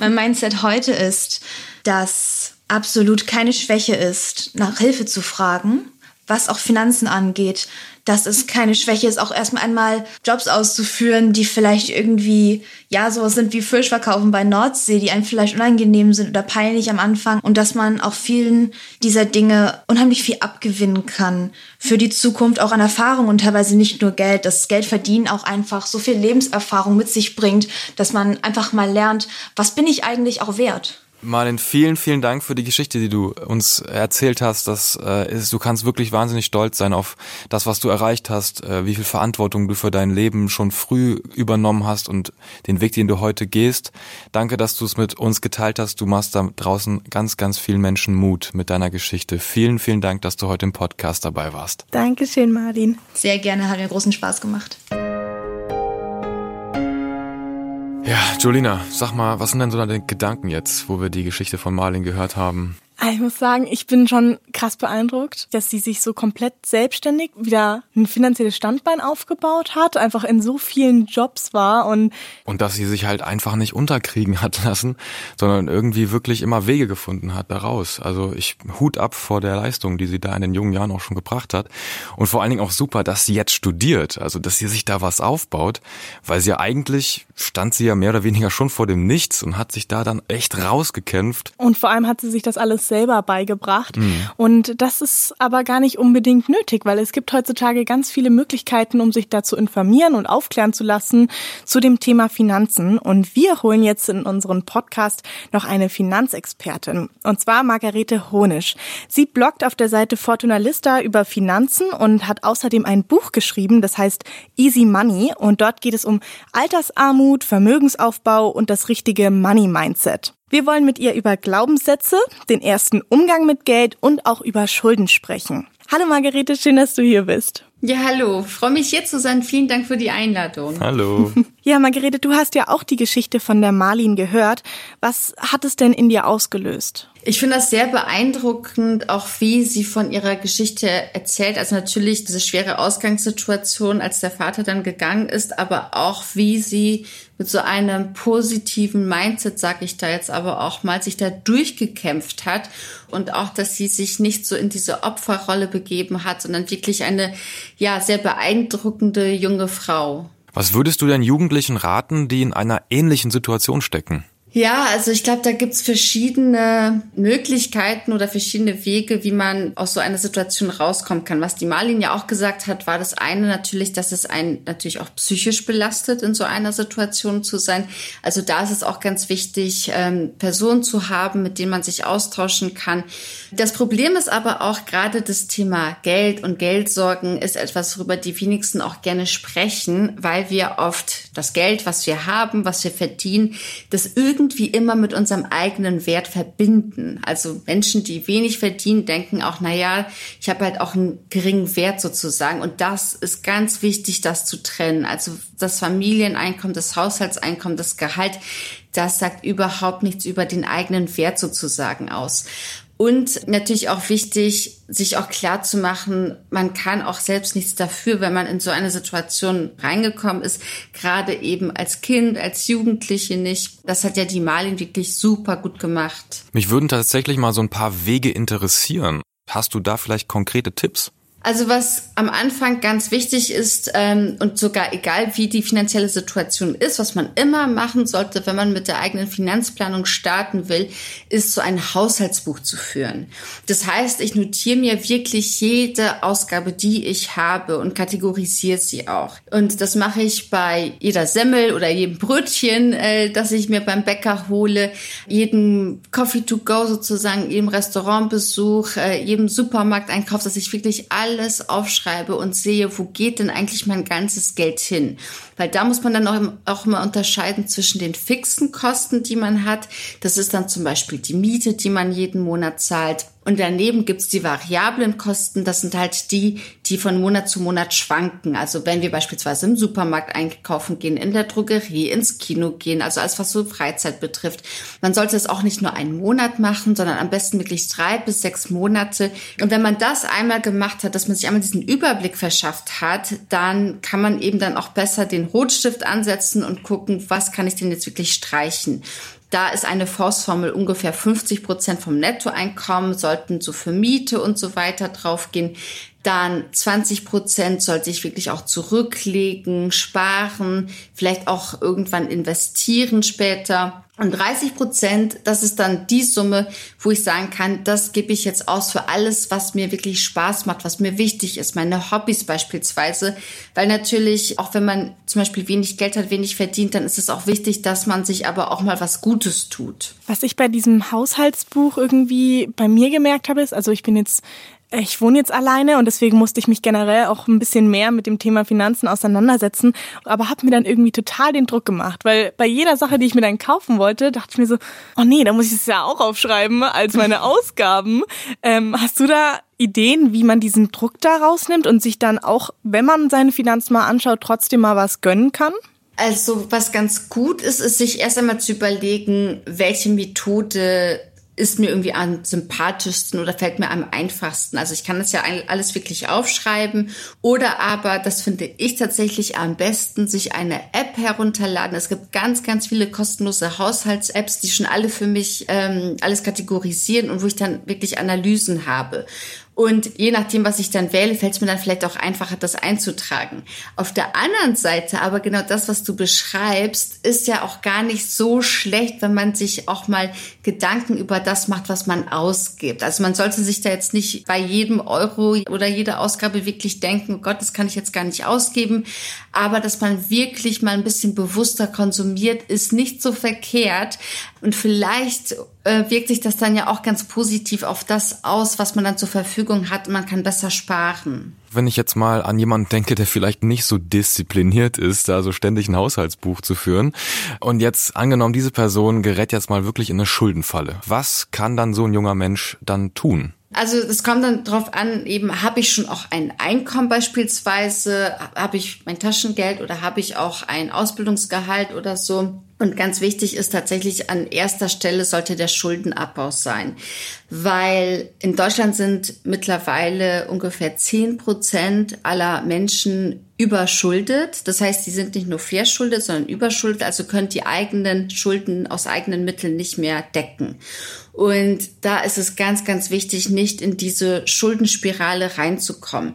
mein Mindset heute ist, dass absolut keine Schwäche ist, nach Hilfe zu fragen, was auch Finanzen angeht, dass es keine Schwäche ist, auch erstmal einmal Jobs auszuführen, die vielleicht irgendwie, ja, so sind wie Fischverkaufen bei Nordsee, die einem vielleicht unangenehm sind oder peinlich am Anfang und dass man auch vielen dieser Dinge unheimlich viel abgewinnen kann für die Zukunft, auch an Erfahrung und teilweise nicht nur Geld. Das Geld verdienen auch einfach so viel Lebenserfahrung mit sich bringt, dass man einfach mal lernt, was bin ich eigentlich auch wert? Marlin, vielen, vielen Dank für die Geschichte, die du uns erzählt hast. Das äh, ist, du kannst wirklich wahnsinnig stolz sein auf das, was du erreicht hast, äh, wie viel Verantwortung du für dein Leben schon früh übernommen hast und den Weg, den du heute gehst. Danke, dass du es mit uns geteilt hast. Du machst da draußen ganz, ganz vielen Menschen Mut mit deiner Geschichte. Vielen, vielen Dank, dass du heute im Podcast dabei warst. Dankeschön, Martin. Sehr gerne, hat mir großen Spaß gemacht. Ja, Jolina, sag mal, was sind denn so deine Gedanken jetzt, wo wir die Geschichte von Marlin gehört haben? Ich muss sagen, ich bin schon krass beeindruckt, dass sie sich so komplett selbstständig wieder ein finanzielles Standbein aufgebaut hat, einfach in so vielen Jobs war und und dass sie sich halt einfach nicht unterkriegen hat lassen, sondern irgendwie wirklich immer Wege gefunden hat daraus. Also ich Hut ab vor der Leistung, die sie da in den jungen Jahren auch schon gebracht hat und vor allen Dingen auch super, dass sie jetzt studiert, also dass sie sich da was aufbaut, weil sie ja eigentlich stand sie ja mehr oder weniger schon vor dem Nichts und hat sich da dann echt rausgekämpft. Und vor allem hat sie sich das alles selber beigebracht. Mhm. Und das ist aber gar nicht unbedingt nötig, weil es gibt heutzutage ganz viele Möglichkeiten, um sich da zu informieren und aufklären zu lassen zu dem Thema Finanzen. Und wir holen jetzt in unseren Podcast noch eine Finanzexpertin, und zwar Margarete Honisch. Sie bloggt auf der Seite Fortuna Lista über Finanzen und hat außerdem ein Buch geschrieben, das heißt Easy Money. Und dort geht es um Altersarmut, Vermögensaufbau und das richtige Money Mindset. Wir wollen mit ihr über Glaubenssätze, den ersten Umgang mit Geld und auch über Schulden sprechen. Hallo Margarete, schön, dass du hier bist. Ja, hallo. Freue mich hier zu sein. Vielen Dank für die Einladung. Hallo. ja, Margarete, du hast ja auch die Geschichte von der Marlin gehört. Was hat es denn in dir ausgelöst? Ich finde das sehr beeindruckend, auch wie sie von ihrer Geschichte erzählt. Also natürlich diese schwere Ausgangssituation, als der Vater dann gegangen ist, aber auch wie sie mit so einem positiven Mindset, sag ich da jetzt aber auch mal, sich da durchgekämpft hat und auch, dass sie sich nicht so in diese Opferrolle begeben hat, sondern wirklich eine, ja, sehr beeindruckende junge Frau. Was würdest du denn Jugendlichen raten, die in einer ähnlichen Situation stecken? Ja, also ich glaube, da gibt's verschiedene Möglichkeiten oder verschiedene Wege, wie man aus so einer Situation rauskommen kann. Was die Marlin ja auch gesagt hat, war das eine natürlich, dass es einen natürlich auch psychisch belastet, in so einer Situation zu sein. Also da ist es auch ganz wichtig, ähm, Personen zu haben, mit denen man sich austauschen kann. Das Problem ist aber auch gerade das Thema Geld und Geldsorgen ist etwas, worüber die wenigsten auch gerne sprechen, weil wir oft das Geld, was wir haben, was wir verdienen, das irgendwie irgendwie immer mit unserem eigenen Wert verbinden. Also Menschen, die wenig verdienen, denken auch, na ja, ich habe halt auch einen geringen Wert sozusagen. Und das ist ganz wichtig, das zu trennen. Also das Familieneinkommen, das Haushaltseinkommen, das Gehalt, das sagt überhaupt nichts über den eigenen Wert sozusagen aus. Und natürlich auch wichtig, sich auch klar zu machen, man kann auch selbst nichts dafür, wenn man in so eine Situation reingekommen ist, gerade eben als Kind, als Jugendliche nicht. Das hat ja die Malin wirklich super gut gemacht. Mich würden tatsächlich mal so ein paar Wege interessieren. Hast du da vielleicht konkrete Tipps? Also was am Anfang ganz wichtig ist ähm, und sogar egal wie die finanzielle Situation ist, was man immer machen sollte, wenn man mit der eigenen Finanzplanung starten will, ist so ein Haushaltsbuch zu führen. Das heißt, ich notiere mir wirklich jede Ausgabe, die ich habe und kategorisiere sie auch. Und das mache ich bei jeder Semmel oder jedem Brötchen, äh, das ich mir beim Bäcker hole, jedem Coffee to go sozusagen, jedem Restaurantbesuch, äh, jedem Supermarkteinkauf, dass ich wirklich alle alles aufschreibe und sehe, wo geht denn eigentlich mein ganzes Geld hin? Weil da muss man dann auch, auch immer unterscheiden zwischen den fixen Kosten, die man hat. Das ist dann zum Beispiel die Miete, die man jeden Monat zahlt. Und daneben gibt's die variablen Kosten. Das sind halt die, die von Monat zu Monat schwanken. Also wenn wir beispielsweise im Supermarkt einkaufen gehen, in der Drogerie, ins Kino gehen, also alles, was so Freizeit betrifft. Man sollte es auch nicht nur einen Monat machen, sondern am besten wirklich drei bis sechs Monate. Und wenn man das einmal gemacht hat, dass man sich einmal diesen Überblick verschafft hat, dann kann man eben dann auch besser den Rotstift ansetzen und gucken, was kann ich denn jetzt wirklich streichen. Da ist eine Faustformel ungefähr 50 Prozent vom Nettoeinkommen, sollten so für Miete und so weiter draufgehen. Dann 20 Prozent sollte ich wirklich auch zurücklegen, sparen, vielleicht auch irgendwann investieren später. Und 30 Prozent, das ist dann die Summe, wo ich sagen kann, das gebe ich jetzt aus für alles, was mir wirklich Spaß macht, was mir wichtig ist, meine Hobbys beispielsweise. Weil natürlich, auch wenn man zum Beispiel wenig Geld hat, wenig verdient, dann ist es auch wichtig, dass man sich aber auch mal was Gutes tut. Was ich bei diesem Haushaltsbuch irgendwie bei mir gemerkt habe, ist, also ich bin jetzt ich wohne jetzt alleine und deswegen musste ich mich generell auch ein bisschen mehr mit dem Thema Finanzen auseinandersetzen, aber habe mir dann irgendwie total den Druck gemacht, weil bei jeder Sache, die ich mir dann kaufen wollte, dachte ich mir so, oh nee, da muss ich es ja auch aufschreiben als meine Ausgaben. Ähm, hast du da Ideen, wie man diesen Druck da rausnimmt und sich dann auch, wenn man seine Finanzen mal anschaut, trotzdem mal was gönnen kann? Also was ganz gut ist, ist sich erst einmal zu überlegen, welche Methode ist mir irgendwie am sympathischsten oder fällt mir am einfachsten. Also ich kann das ja alles wirklich aufschreiben oder aber, das finde ich tatsächlich am besten, sich eine App herunterladen. Es gibt ganz, ganz viele kostenlose Haushalts-Apps, die schon alle für mich ähm, alles kategorisieren und wo ich dann wirklich Analysen habe. Und je nachdem, was ich dann wähle, fällt es mir dann vielleicht auch einfacher, das einzutragen. Auf der anderen Seite, aber genau das, was du beschreibst, ist ja auch gar nicht so schlecht, wenn man sich auch mal Gedanken über das macht, was man ausgibt. Also man sollte sich da jetzt nicht bei jedem Euro oder jeder Ausgabe wirklich denken, oh Gott, das kann ich jetzt gar nicht ausgeben. Aber dass man wirklich mal ein bisschen bewusster konsumiert, ist nicht so verkehrt. Und vielleicht wirkt sich das dann ja auch ganz positiv auf das aus, was man dann zur Verfügung hat. Man kann besser sparen. Wenn ich jetzt mal an jemanden denke, der vielleicht nicht so diszipliniert ist, da so ständig ein Haushaltsbuch zu führen und jetzt angenommen, diese Person gerät jetzt mal wirklich in eine Schuldenfalle. Was kann dann so ein junger Mensch dann tun? Also es kommt dann drauf an, eben habe ich schon auch ein Einkommen beispielsweise, habe ich mein Taschengeld oder habe ich auch ein Ausbildungsgehalt oder so. Und ganz wichtig ist tatsächlich an erster Stelle sollte der Schuldenabbau sein, weil in Deutschland sind mittlerweile ungefähr zehn Prozent aller Menschen überschuldet. Das heißt, sie sind nicht nur verschuldet, sondern überschuldet, also können die eigenen Schulden aus eigenen Mitteln nicht mehr decken. Und da ist es ganz, ganz wichtig, nicht in diese Schuldenspirale reinzukommen.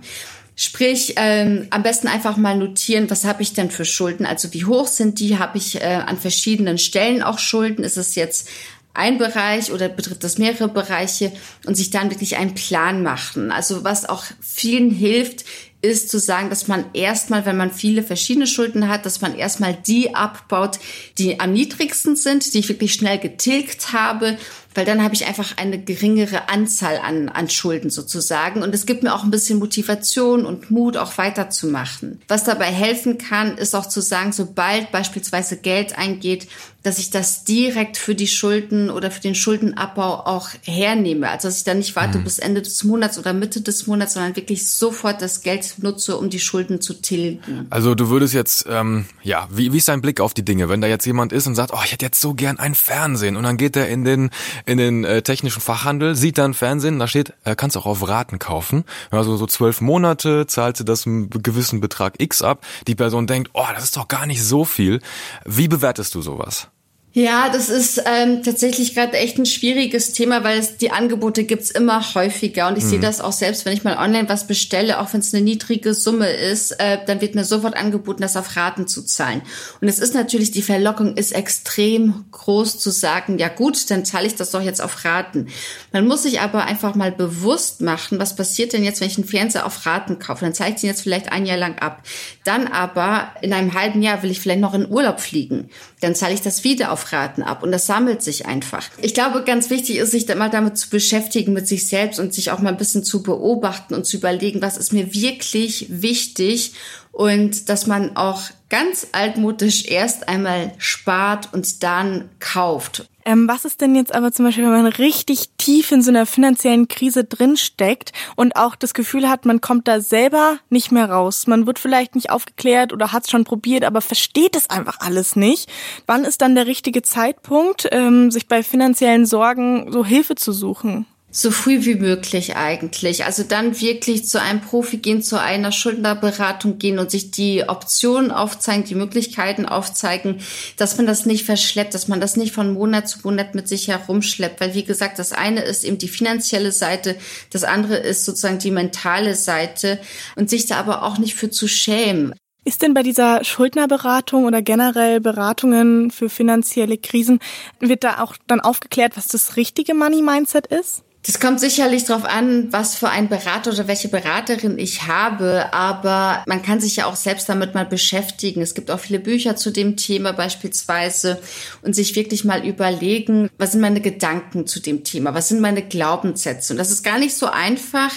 Sprich, ähm, am besten einfach mal notieren, was habe ich denn für Schulden? Also wie hoch sind die? Habe ich äh, an verschiedenen Stellen auch Schulden? Ist es jetzt ein Bereich oder betrifft das mehrere Bereiche? Und sich dann wirklich einen Plan machen. Also was auch vielen hilft, ist zu sagen, dass man erstmal, wenn man viele verschiedene Schulden hat, dass man erstmal die abbaut, die am niedrigsten sind, die ich wirklich schnell getilgt habe weil dann habe ich einfach eine geringere Anzahl an, an Schulden sozusagen. Und es gibt mir auch ein bisschen Motivation und Mut, auch weiterzumachen. Was dabei helfen kann, ist auch zu sagen, sobald beispielsweise Geld eingeht, dass ich das direkt für die Schulden oder für den Schuldenabbau auch hernehme. Also dass ich dann nicht warte mhm. bis Ende des Monats oder Mitte des Monats, sondern wirklich sofort das Geld nutze, um die Schulden zu tilgen. Also du würdest jetzt, ähm, ja, wie, wie ist dein Blick auf die Dinge, wenn da jetzt jemand ist und sagt, oh, ich hätte jetzt so gern ein Fernsehen und dann geht er in den in den äh, technischen Fachhandel, sieht dann Fernsehen, da steht, äh, kannst auch auf Raten kaufen, also so zwölf Monate, zahlt sie das einen gewissen Betrag X ab, die Person denkt, oh, das ist doch gar nicht so viel. Wie bewertest du sowas? Ja, das ist ähm, tatsächlich gerade echt ein schwieriges Thema, weil es die Angebote gibt's immer häufiger und ich mhm. sehe das auch selbst, wenn ich mal online was bestelle, auch wenn es eine niedrige Summe ist, äh, dann wird mir sofort angeboten, das auf Raten zu zahlen. Und es ist natürlich die Verlockung ist extrem groß zu sagen, ja gut, dann zahle ich das doch jetzt auf Raten. Man muss sich aber einfach mal bewusst machen, was passiert denn jetzt, wenn ich einen Fernseher auf Raten kaufe? Dann zahle ich den jetzt vielleicht ein Jahr lang ab. Dann aber in einem halben Jahr will ich vielleicht noch in Urlaub fliegen. Dann zahle ich das wieder auf Strafraten ab und das sammelt sich einfach. Ich glaube, ganz wichtig ist, sich mal damit zu beschäftigen mit sich selbst und sich auch mal ein bisschen zu beobachten und zu überlegen, was ist mir wirklich wichtig und dass man auch ganz altmodisch erst einmal spart und dann kauft. Ähm, was ist denn jetzt aber zum Beispiel, wenn man richtig tief in so einer finanziellen Krise drinsteckt und auch das Gefühl hat, man kommt da selber nicht mehr raus. Man wird vielleicht nicht aufgeklärt oder hat es schon probiert, aber versteht es einfach alles nicht. Wann ist dann der richtige Zeitpunkt, ähm, sich bei finanziellen Sorgen so Hilfe zu suchen? So früh wie möglich eigentlich. Also dann wirklich zu einem Profi gehen, zu einer Schuldnerberatung gehen und sich die Optionen aufzeigen, die Möglichkeiten aufzeigen, dass man das nicht verschleppt, dass man das nicht von Monat zu Monat mit sich herumschleppt. Weil wie gesagt, das eine ist eben die finanzielle Seite, das andere ist sozusagen die mentale Seite und sich da aber auch nicht für zu schämen. Ist denn bei dieser Schuldnerberatung oder generell Beratungen für finanzielle Krisen, wird da auch dann aufgeklärt, was das richtige Money Mindset ist? Das kommt sicherlich darauf an, was für ein Berater oder welche Beraterin ich habe, aber man kann sich ja auch selbst damit mal beschäftigen. Es gibt auch viele Bücher zu dem Thema beispielsweise und sich wirklich mal überlegen, was sind meine Gedanken zu dem Thema, was sind meine Glaubenssätze. Und das ist gar nicht so einfach,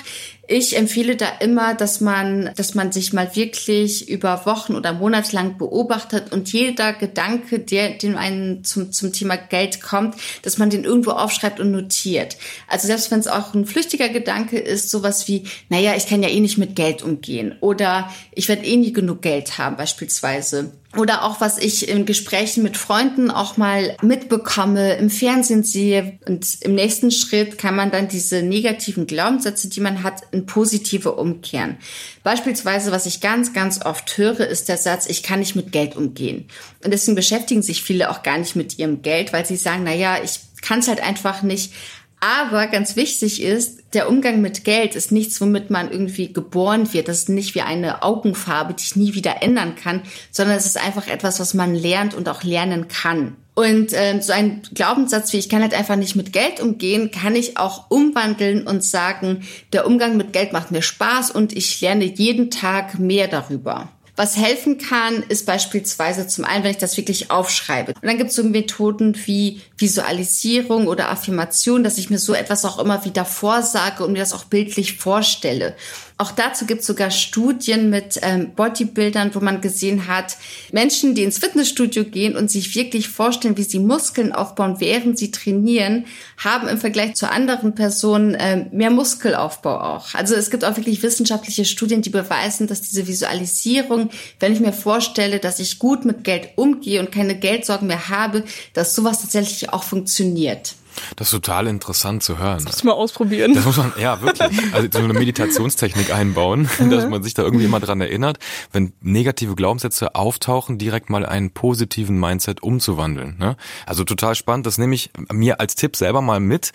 ich empfehle da immer, dass man, dass man sich mal wirklich über Wochen oder Monate lang beobachtet und jeder Gedanke, der dem einen zum, zum Thema Geld kommt, dass man den irgendwo aufschreibt und notiert. Also selbst wenn es auch ein flüchtiger Gedanke ist, sowas wie, naja, ich kann ja eh nicht mit Geld umgehen oder ich werde eh nie genug Geld haben beispielsweise oder auch was ich in Gesprächen mit Freunden auch mal mitbekomme, im Fernsehen sehe. Und im nächsten Schritt kann man dann diese negativen Glaubenssätze, die man hat, in positive umkehren. Beispielsweise, was ich ganz, ganz oft höre, ist der Satz, ich kann nicht mit Geld umgehen. Und deswegen beschäftigen sich viele auch gar nicht mit ihrem Geld, weil sie sagen, na ja, ich kann es halt einfach nicht. Aber ganz wichtig ist, der Umgang mit Geld ist nichts, womit man irgendwie geboren wird. Das ist nicht wie eine Augenfarbe, die ich nie wieder ändern kann, sondern es ist einfach etwas, was man lernt und auch lernen kann. Und äh, so ein Glaubenssatz wie ich kann halt einfach nicht mit Geld umgehen, kann ich auch umwandeln und sagen, der Umgang mit Geld macht mir Spaß und ich lerne jeden Tag mehr darüber. Was helfen kann, ist beispielsweise zum einen, wenn ich das wirklich aufschreibe. Und dann gibt es so Methoden wie Visualisierung oder Affirmation, dass ich mir so etwas auch immer wieder vorsage und mir das auch bildlich vorstelle. Auch dazu gibt es sogar Studien mit ähm, Bodybuildern, wo man gesehen hat, Menschen, die ins Fitnessstudio gehen und sich wirklich vorstellen, wie sie Muskeln aufbauen, während sie trainieren, haben im Vergleich zu anderen Personen ähm, mehr Muskelaufbau auch. Also es gibt auch wirklich wissenschaftliche Studien, die beweisen, dass diese Visualisierung, wenn ich mir vorstelle, dass ich gut mit Geld umgehe und keine Geldsorgen mehr habe, dass sowas tatsächlich auch funktioniert. Das ist total interessant zu hören. Das muss man ausprobieren. Das muss man, ja, wirklich. Also so eine Meditationstechnik einbauen, dass man sich da irgendwie immer dran erinnert, wenn negative Glaubenssätze auftauchen, direkt mal einen positiven Mindset umzuwandeln. Ne? Also total spannend. Das nehme ich mir als Tipp selber mal mit.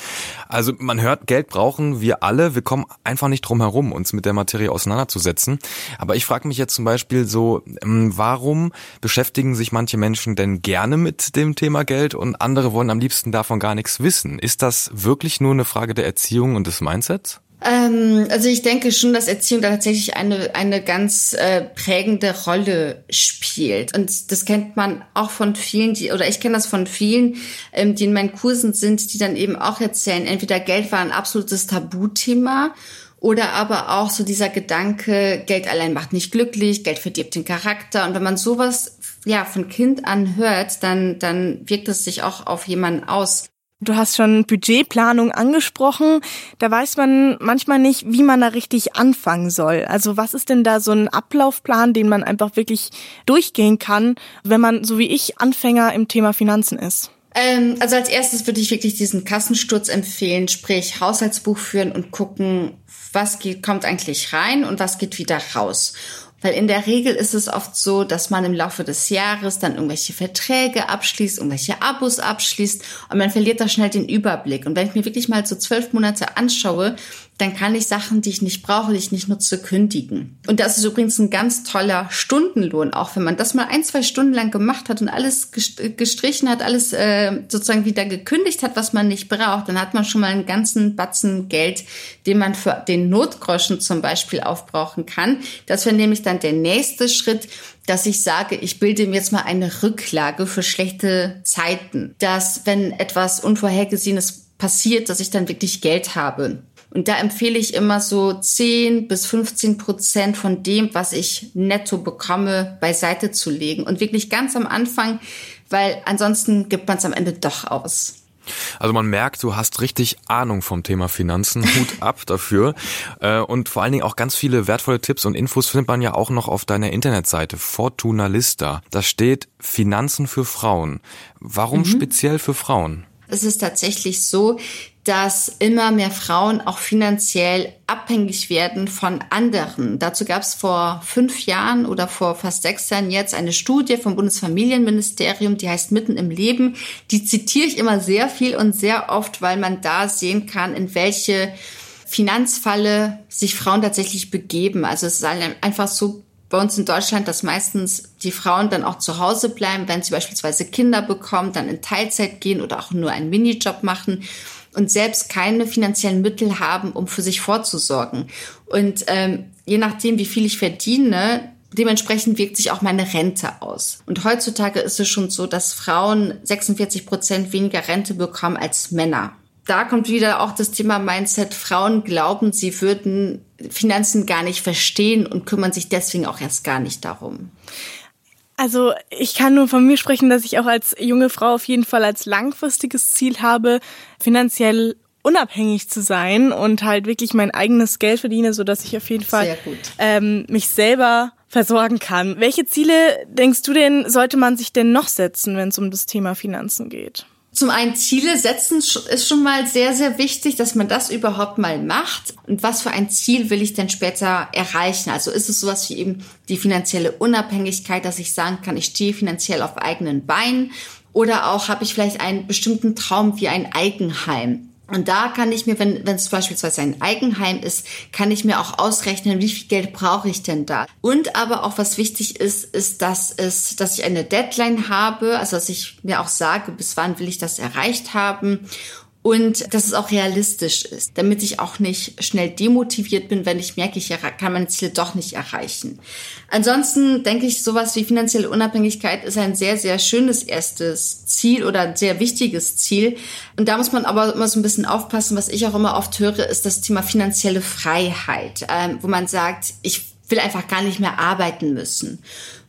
Also man hört, Geld brauchen wir alle. Wir kommen einfach nicht drum herum, uns mit der Materie auseinanderzusetzen. Aber ich frage mich jetzt zum Beispiel so, ähm, warum beschäftigen sich manche Menschen denn gerne mit dem Thema Geld und andere wollen am liebsten davon gar nichts wissen? Wissen. Ist das wirklich nur eine Frage der Erziehung und des Mindsets? Ähm, also ich denke schon, dass Erziehung da tatsächlich eine, eine ganz äh, prägende Rolle spielt. Und das kennt man auch von vielen, die, oder ich kenne das von vielen, ähm, die in meinen Kursen sind, die dann eben auch erzählen, entweder Geld war ein absolutes Tabuthema oder aber auch so dieser Gedanke, Geld allein macht nicht glücklich, Geld verdirbt den Charakter. Und wenn man sowas ja von Kind an hört, dann, dann wirkt es sich auch auf jemanden aus. Du hast schon Budgetplanung angesprochen. Da weiß man manchmal nicht, wie man da richtig anfangen soll. Also was ist denn da so ein Ablaufplan, den man einfach wirklich durchgehen kann, wenn man, so wie ich, Anfänger im Thema Finanzen ist? Ähm, also als erstes würde ich wirklich diesen Kassensturz empfehlen, sprich Haushaltsbuch führen und gucken, was geht, kommt eigentlich rein und was geht wieder raus. Weil in der Regel ist es oft so, dass man im Laufe des Jahres dann irgendwelche Verträge abschließt, irgendwelche Abos abschließt und man verliert da schnell den Überblick. Und wenn ich mir wirklich mal so zwölf Monate anschaue, dann kann ich Sachen, die ich nicht brauche, die ich nicht nutze, kündigen. Und das ist übrigens ein ganz toller Stundenlohn, auch wenn man das mal ein, zwei Stunden lang gemacht hat und alles gestrichen hat, alles äh, sozusagen wieder gekündigt hat, was man nicht braucht, dann hat man schon mal einen ganzen Batzen Geld, den man für den Notgroschen zum Beispiel aufbrauchen kann. Das wäre nämlich dann der nächste Schritt, dass ich sage, ich bilde mir jetzt mal eine Rücklage für schlechte Zeiten, dass wenn etwas Unvorhergesehenes passiert, dass ich dann wirklich Geld habe. Und da empfehle ich immer so 10 bis 15 Prozent von dem, was ich netto bekomme, beiseite zu legen. Und wirklich ganz am Anfang, weil ansonsten gibt man es am Ende doch aus. Also man merkt, du hast richtig Ahnung vom Thema Finanzen. Hut ab dafür. Äh, und vor allen Dingen auch ganz viele wertvolle Tipps und Infos findet man ja auch noch auf deiner Internetseite Fortuna Lista. Da steht Finanzen für Frauen. Warum mhm. speziell für Frauen? Es ist tatsächlich so, dass immer mehr Frauen auch finanziell abhängig werden von anderen. Dazu gab es vor fünf Jahren oder vor fast sechs Jahren jetzt eine Studie vom Bundesfamilienministerium, die heißt Mitten im Leben. Die zitiere ich immer sehr viel und sehr oft, weil man da sehen kann, in welche Finanzfalle sich Frauen tatsächlich begeben. Also es ist einfach so bei uns in Deutschland, dass meistens die Frauen dann auch zu Hause bleiben, wenn sie beispielsweise Kinder bekommen, dann in Teilzeit gehen oder auch nur einen Minijob machen und selbst keine finanziellen Mittel haben, um für sich vorzusorgen. Und ähm, je nachdem, wie viel ich verdiene, dementsprechend wirkt sich auch meine Rente aus. Und heutzutage ist es schon so, dass Frauen 46 Prozent weniger Rente bekommen als Männer. Da kommt wieder auch das Thema Mindset. Frauen glauben, sie würden Finanzen gar nicht verstehen und kümmern sich deswegen auch erst gar nicht darum. Also ich kann nur von mir sprechen, dass ich auch als junge Frau auf jeden Fall als langfristiges Ziel habe, finanziell unabhängig zu sein und halt wirklich mein eigenes Geld verdiene, so dass ich auf jeden Fall ähm, mich selber versorgen kann. Welche Ziele denkst du denn, sollte man sich denn noch setzen, wenn es um das Thema Finanzen geht? Zum einen Ziele setzen ist schon mal sehr, sehr wichtig, dass man das überhaupt mal macht. Und was für ein Ziel will ich denn später erreichen? Also ist es sowas wie eben die finanzielle Unabhängigkeit, dass ich sagen kann, ich stehe finanziell auf eigenen Beinen? Oder auch habe ich vielleicht einen bestimmten Traum wie ein Eigenheim? Und da kann ich mir, wenn, wenn es beispielsweise ein Eigenheim ist, kann ich mir auch ausrechnen, wie viel Geld brauche ich denn da. Und aber auch was wichtig ist, ist, dass es, dass ich eine Deadline habe, also dass ich mir auch sage, bis wann will ich das erreicht haben und dass es auch realistisch ist, damit ich auch nicht schnell demotiviert bin, wenn ich merke, ich kann meine Ziele doch nicht erreichen. Ansonsten denke ich, sowas wie finanzielle Unabhängigkeit ist ein sehr, sehr schönes erstes Ziel oder ein sehr wichtiges Ziel. Und da muss man aber immer so ein bisschen aufpassen. Was ich auch immer oft höre, ist das Thema finanzielle Freiheit, ähm, wo man sagt, ich will einfach gar nicht mehr arbeiten müssen.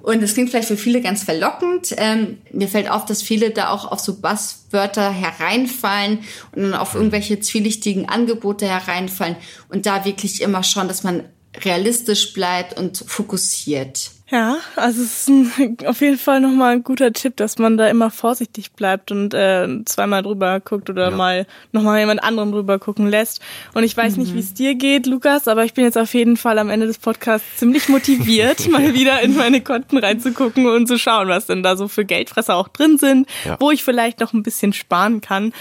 Und das klingt vielleicht für viele ganz verlockend. Ähm, mir fällt auf, dass viele da auch auf so Buzzwörter hereinfallen und dann auf irgendwelche zwielichtigen Angebote hereinfallen und da wirklich immer schauen, dass man realistisch bleibt und fokussiert. Ja, also es ist ein, auf jeden Fall nochmal ein guter Tipp, dass man da immer vorsichtig bleibt und äh, zweimal drüber guckt oder ja. mal nochmal jemand anderen drüber gucken lässt. Und ich weiß mhm. nicht, wie es dir geht, Lukas, aber ich bin jetzt auf jeden Fall am Ende des Podcasts ziemlich motiviert, mal wieder in meine Konten reinzugucken und zu schauen, was denn da so für Geldfresser auch drin sind, ja. wo ich vielleicht noch ein bisschen sparen kann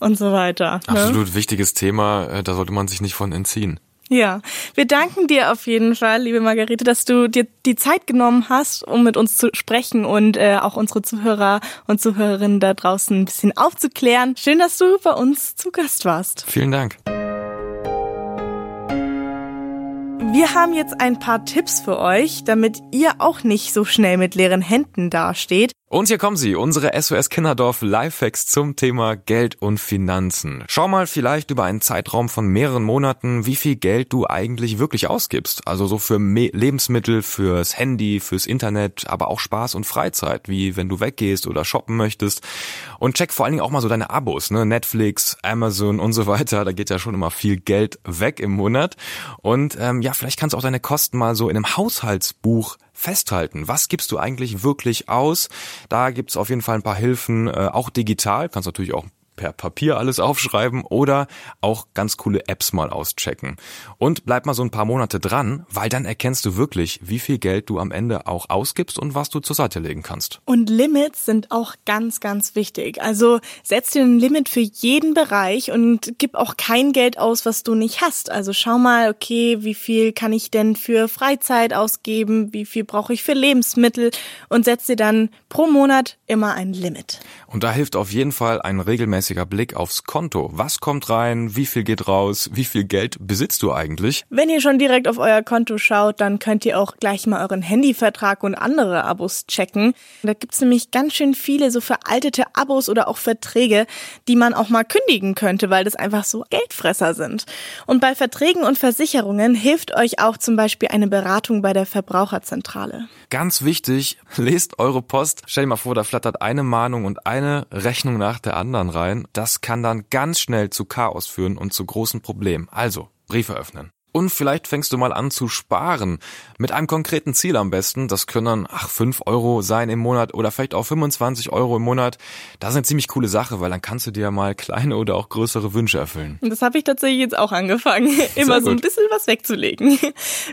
und so weiter. Ne? Absolut ne? wichtiges Thema, äh, da sollte man sich nicht von entziehen. Ja, wir danken dir auf jeden Fall, liebe Margarete, dass du dir die Zeit genommen hast, um mit uns zu sprechen und äh, auch unsere Zuhörer und Zuhörerinnen da draußen ein bisschen aufzuklären. Schön, dass du bei uns zu Gast warst. Vielen Dank. Wir haben jetzt ein paar Tipps für euch, damit ihr auch nicht so schnell mit leeren Händen dasteht. Und hier kommen sie, unsere SOS Kinderdorf Lifehacks zum Thema Geld und Finanzen. Schau mal vielleicht über einen Zeitraum von mehreren Monaten, wie viel Geld du eigentlich wirklich ausgibst. Also so für Lebensmittel, fürs Handy, fürs Internet, aber auch Spaß und Freizeit, wie wenn du weggehst oder shoppen möchtest. Und check vor allen Dingen auch mal so deine Abos, ne? Netflix, Amazon und so weiter. Da geht ja schon immer viel Geld weg im Monat. Und ähm, ja, vielleicht kannst du auch deine Kosten mal so in einem Haushaltsbuch festhalten. Was gibst du eigentlich wirklich aus? Da gibt's auf jeden Fall ein paar Hilfen, äh, auch digital. Kannst natürlich auch per Papier alles aufschreiben oder auch ganz coole Apps mal auschecken. Und bleib mal so ein paar Monate dran, weil dann erkennst du wirklich, wie viel Geld du am Ende auch ausgibst und was du zur Seite legen kannst. Und Limits sind auch ganz, ganz wichtig. Also setz dir ein Limit für jeden Bereich und gib auch kein Geld aus, was du nicht hast. Also schau mal, okay, wie viel kann ich denn für Freizeit ausgeben? Wie viel brauche ich für Lebensmittel? Und setz dir dann pro Monat immer ein Limit. Und da hilft auf jeden Fall ein regelmäßiger Blick aufs Konto. Was kommt rein? Wie viel geht raus? Wie viel Geld besitzt du eigentlich? Wenn ihr schon direkt auf euer Konto schaut, dann könnt ihr auch gleich mal euren Handyvertrag und andere Abos checken. Da gibt's nämlich ganz schön viele so veraltete Abos oder auch Verträge, die man auch mal kündigen könnte, weil das einfach so Geldfresser sind. Und bei Verträgen und Versicherungen hilft euch auch zum Beispiel eine Beratung bei der Verbraucherzentrale. Ganz wichtig, lest eure Post. Stell dir mal vor, da flattert eine Mahnung und eine eine Rechnung nach der anderen rein. Das kann dann ganz schnell zu Chaos führen und zu großen Problemen. Also, Briefe öffnen. Und vielleicht fängst du mal an zu sparen. Mit einem konkreten Ziel am besten. Das können dann, ach, 5 Euro sein im Monat oder vielleicht auch 25 Euro im Monat. Das ist eine ziemlich coole Sache, weil dann kannst du dir mal kleine oder auch größere Wünsche erfüllen. Das habe ich tatsächlich jetzt auch angefangen, immer so ein bisschen was wegzulegen.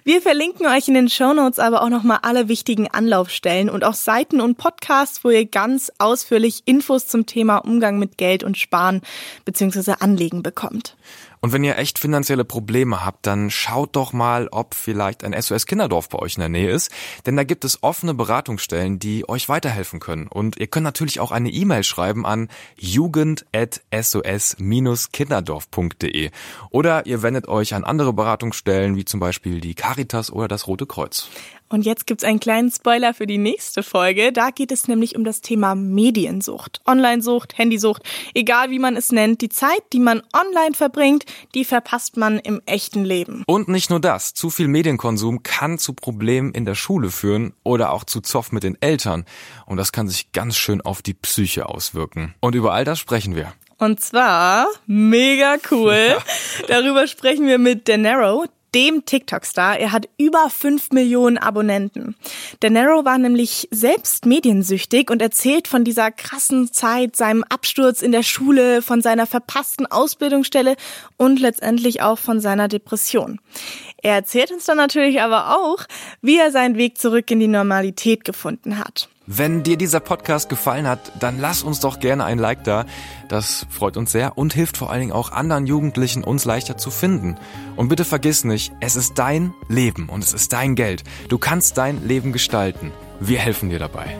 Wir verlinken euch in den Show Notes aber auch nochmal alle wichtigen Anlaufstellen und auch Seiten und Podcasts, wo ihr ganz ausführlich Infos zum Thema Umgang mit Geld und Sparen bzw. Anlegen bekommt. Und wenn ihr echt finanzielle Probleme habt, dann schaut doch mal, ob vielleicht ein SOS Kinderdorf bei euch in der Nähe ist. Denn da gibt es offene Beratungsstellen, die euch weiterhelfen können. Und ihr könnt natürlich auch eine E-Mail schreiben an jugend.sos-kinderdorf.de. Oder ihr wendet euch an andere Beratungsstellen, wie zum Beispiel die Caritas oder das Rote Kreuz. Und jetzt gibt's einen kleinen Spoiler für die nächste Folge. Da geht es nämlich um das Thema Mediensucht. Online-Sucht, Handysucht, egal wie man es nennt. Die Zeit, die man online verbringt, die verpasst man im echten Leben. Und nicht nur das. Zu viel Medienkonsum kann zu Problemen in der Schule führen oder auch zu Zoff mit den Eltern. Und das kann sich ganz schön auf die Psyche auswirken. Und über all das sprechen wir. Und zwar mega cool. Darüber sprechen wir mit Denaro dem TikTok-Star. Er hat über fünf Millionen Abonnenten. Der Nero war nämlich selbst mediensüchtig und erzählt von dieser krassen Zeit, seinem Absturz in der Schule, von seiner verpassten Ausbildungsstelle und letztendlich auch von seiner Depression. Er erzählt uns dann natürlich aber auch, wie er seinen Weg zurück in die Normalität gefunden hat. Wenn dir dieser Podcast gefallen hat, dann lass uns doch gerne ein Like da. Das freut uns sehr und hilft vor allen Dingen auch anderen Jugendlichen, uns leichter zu finden. Und bitte vergiss nicht, es ist dein Leben und es ist dein Geld. Du kannst dein Leben gestalten. Wir helfen dir dabei.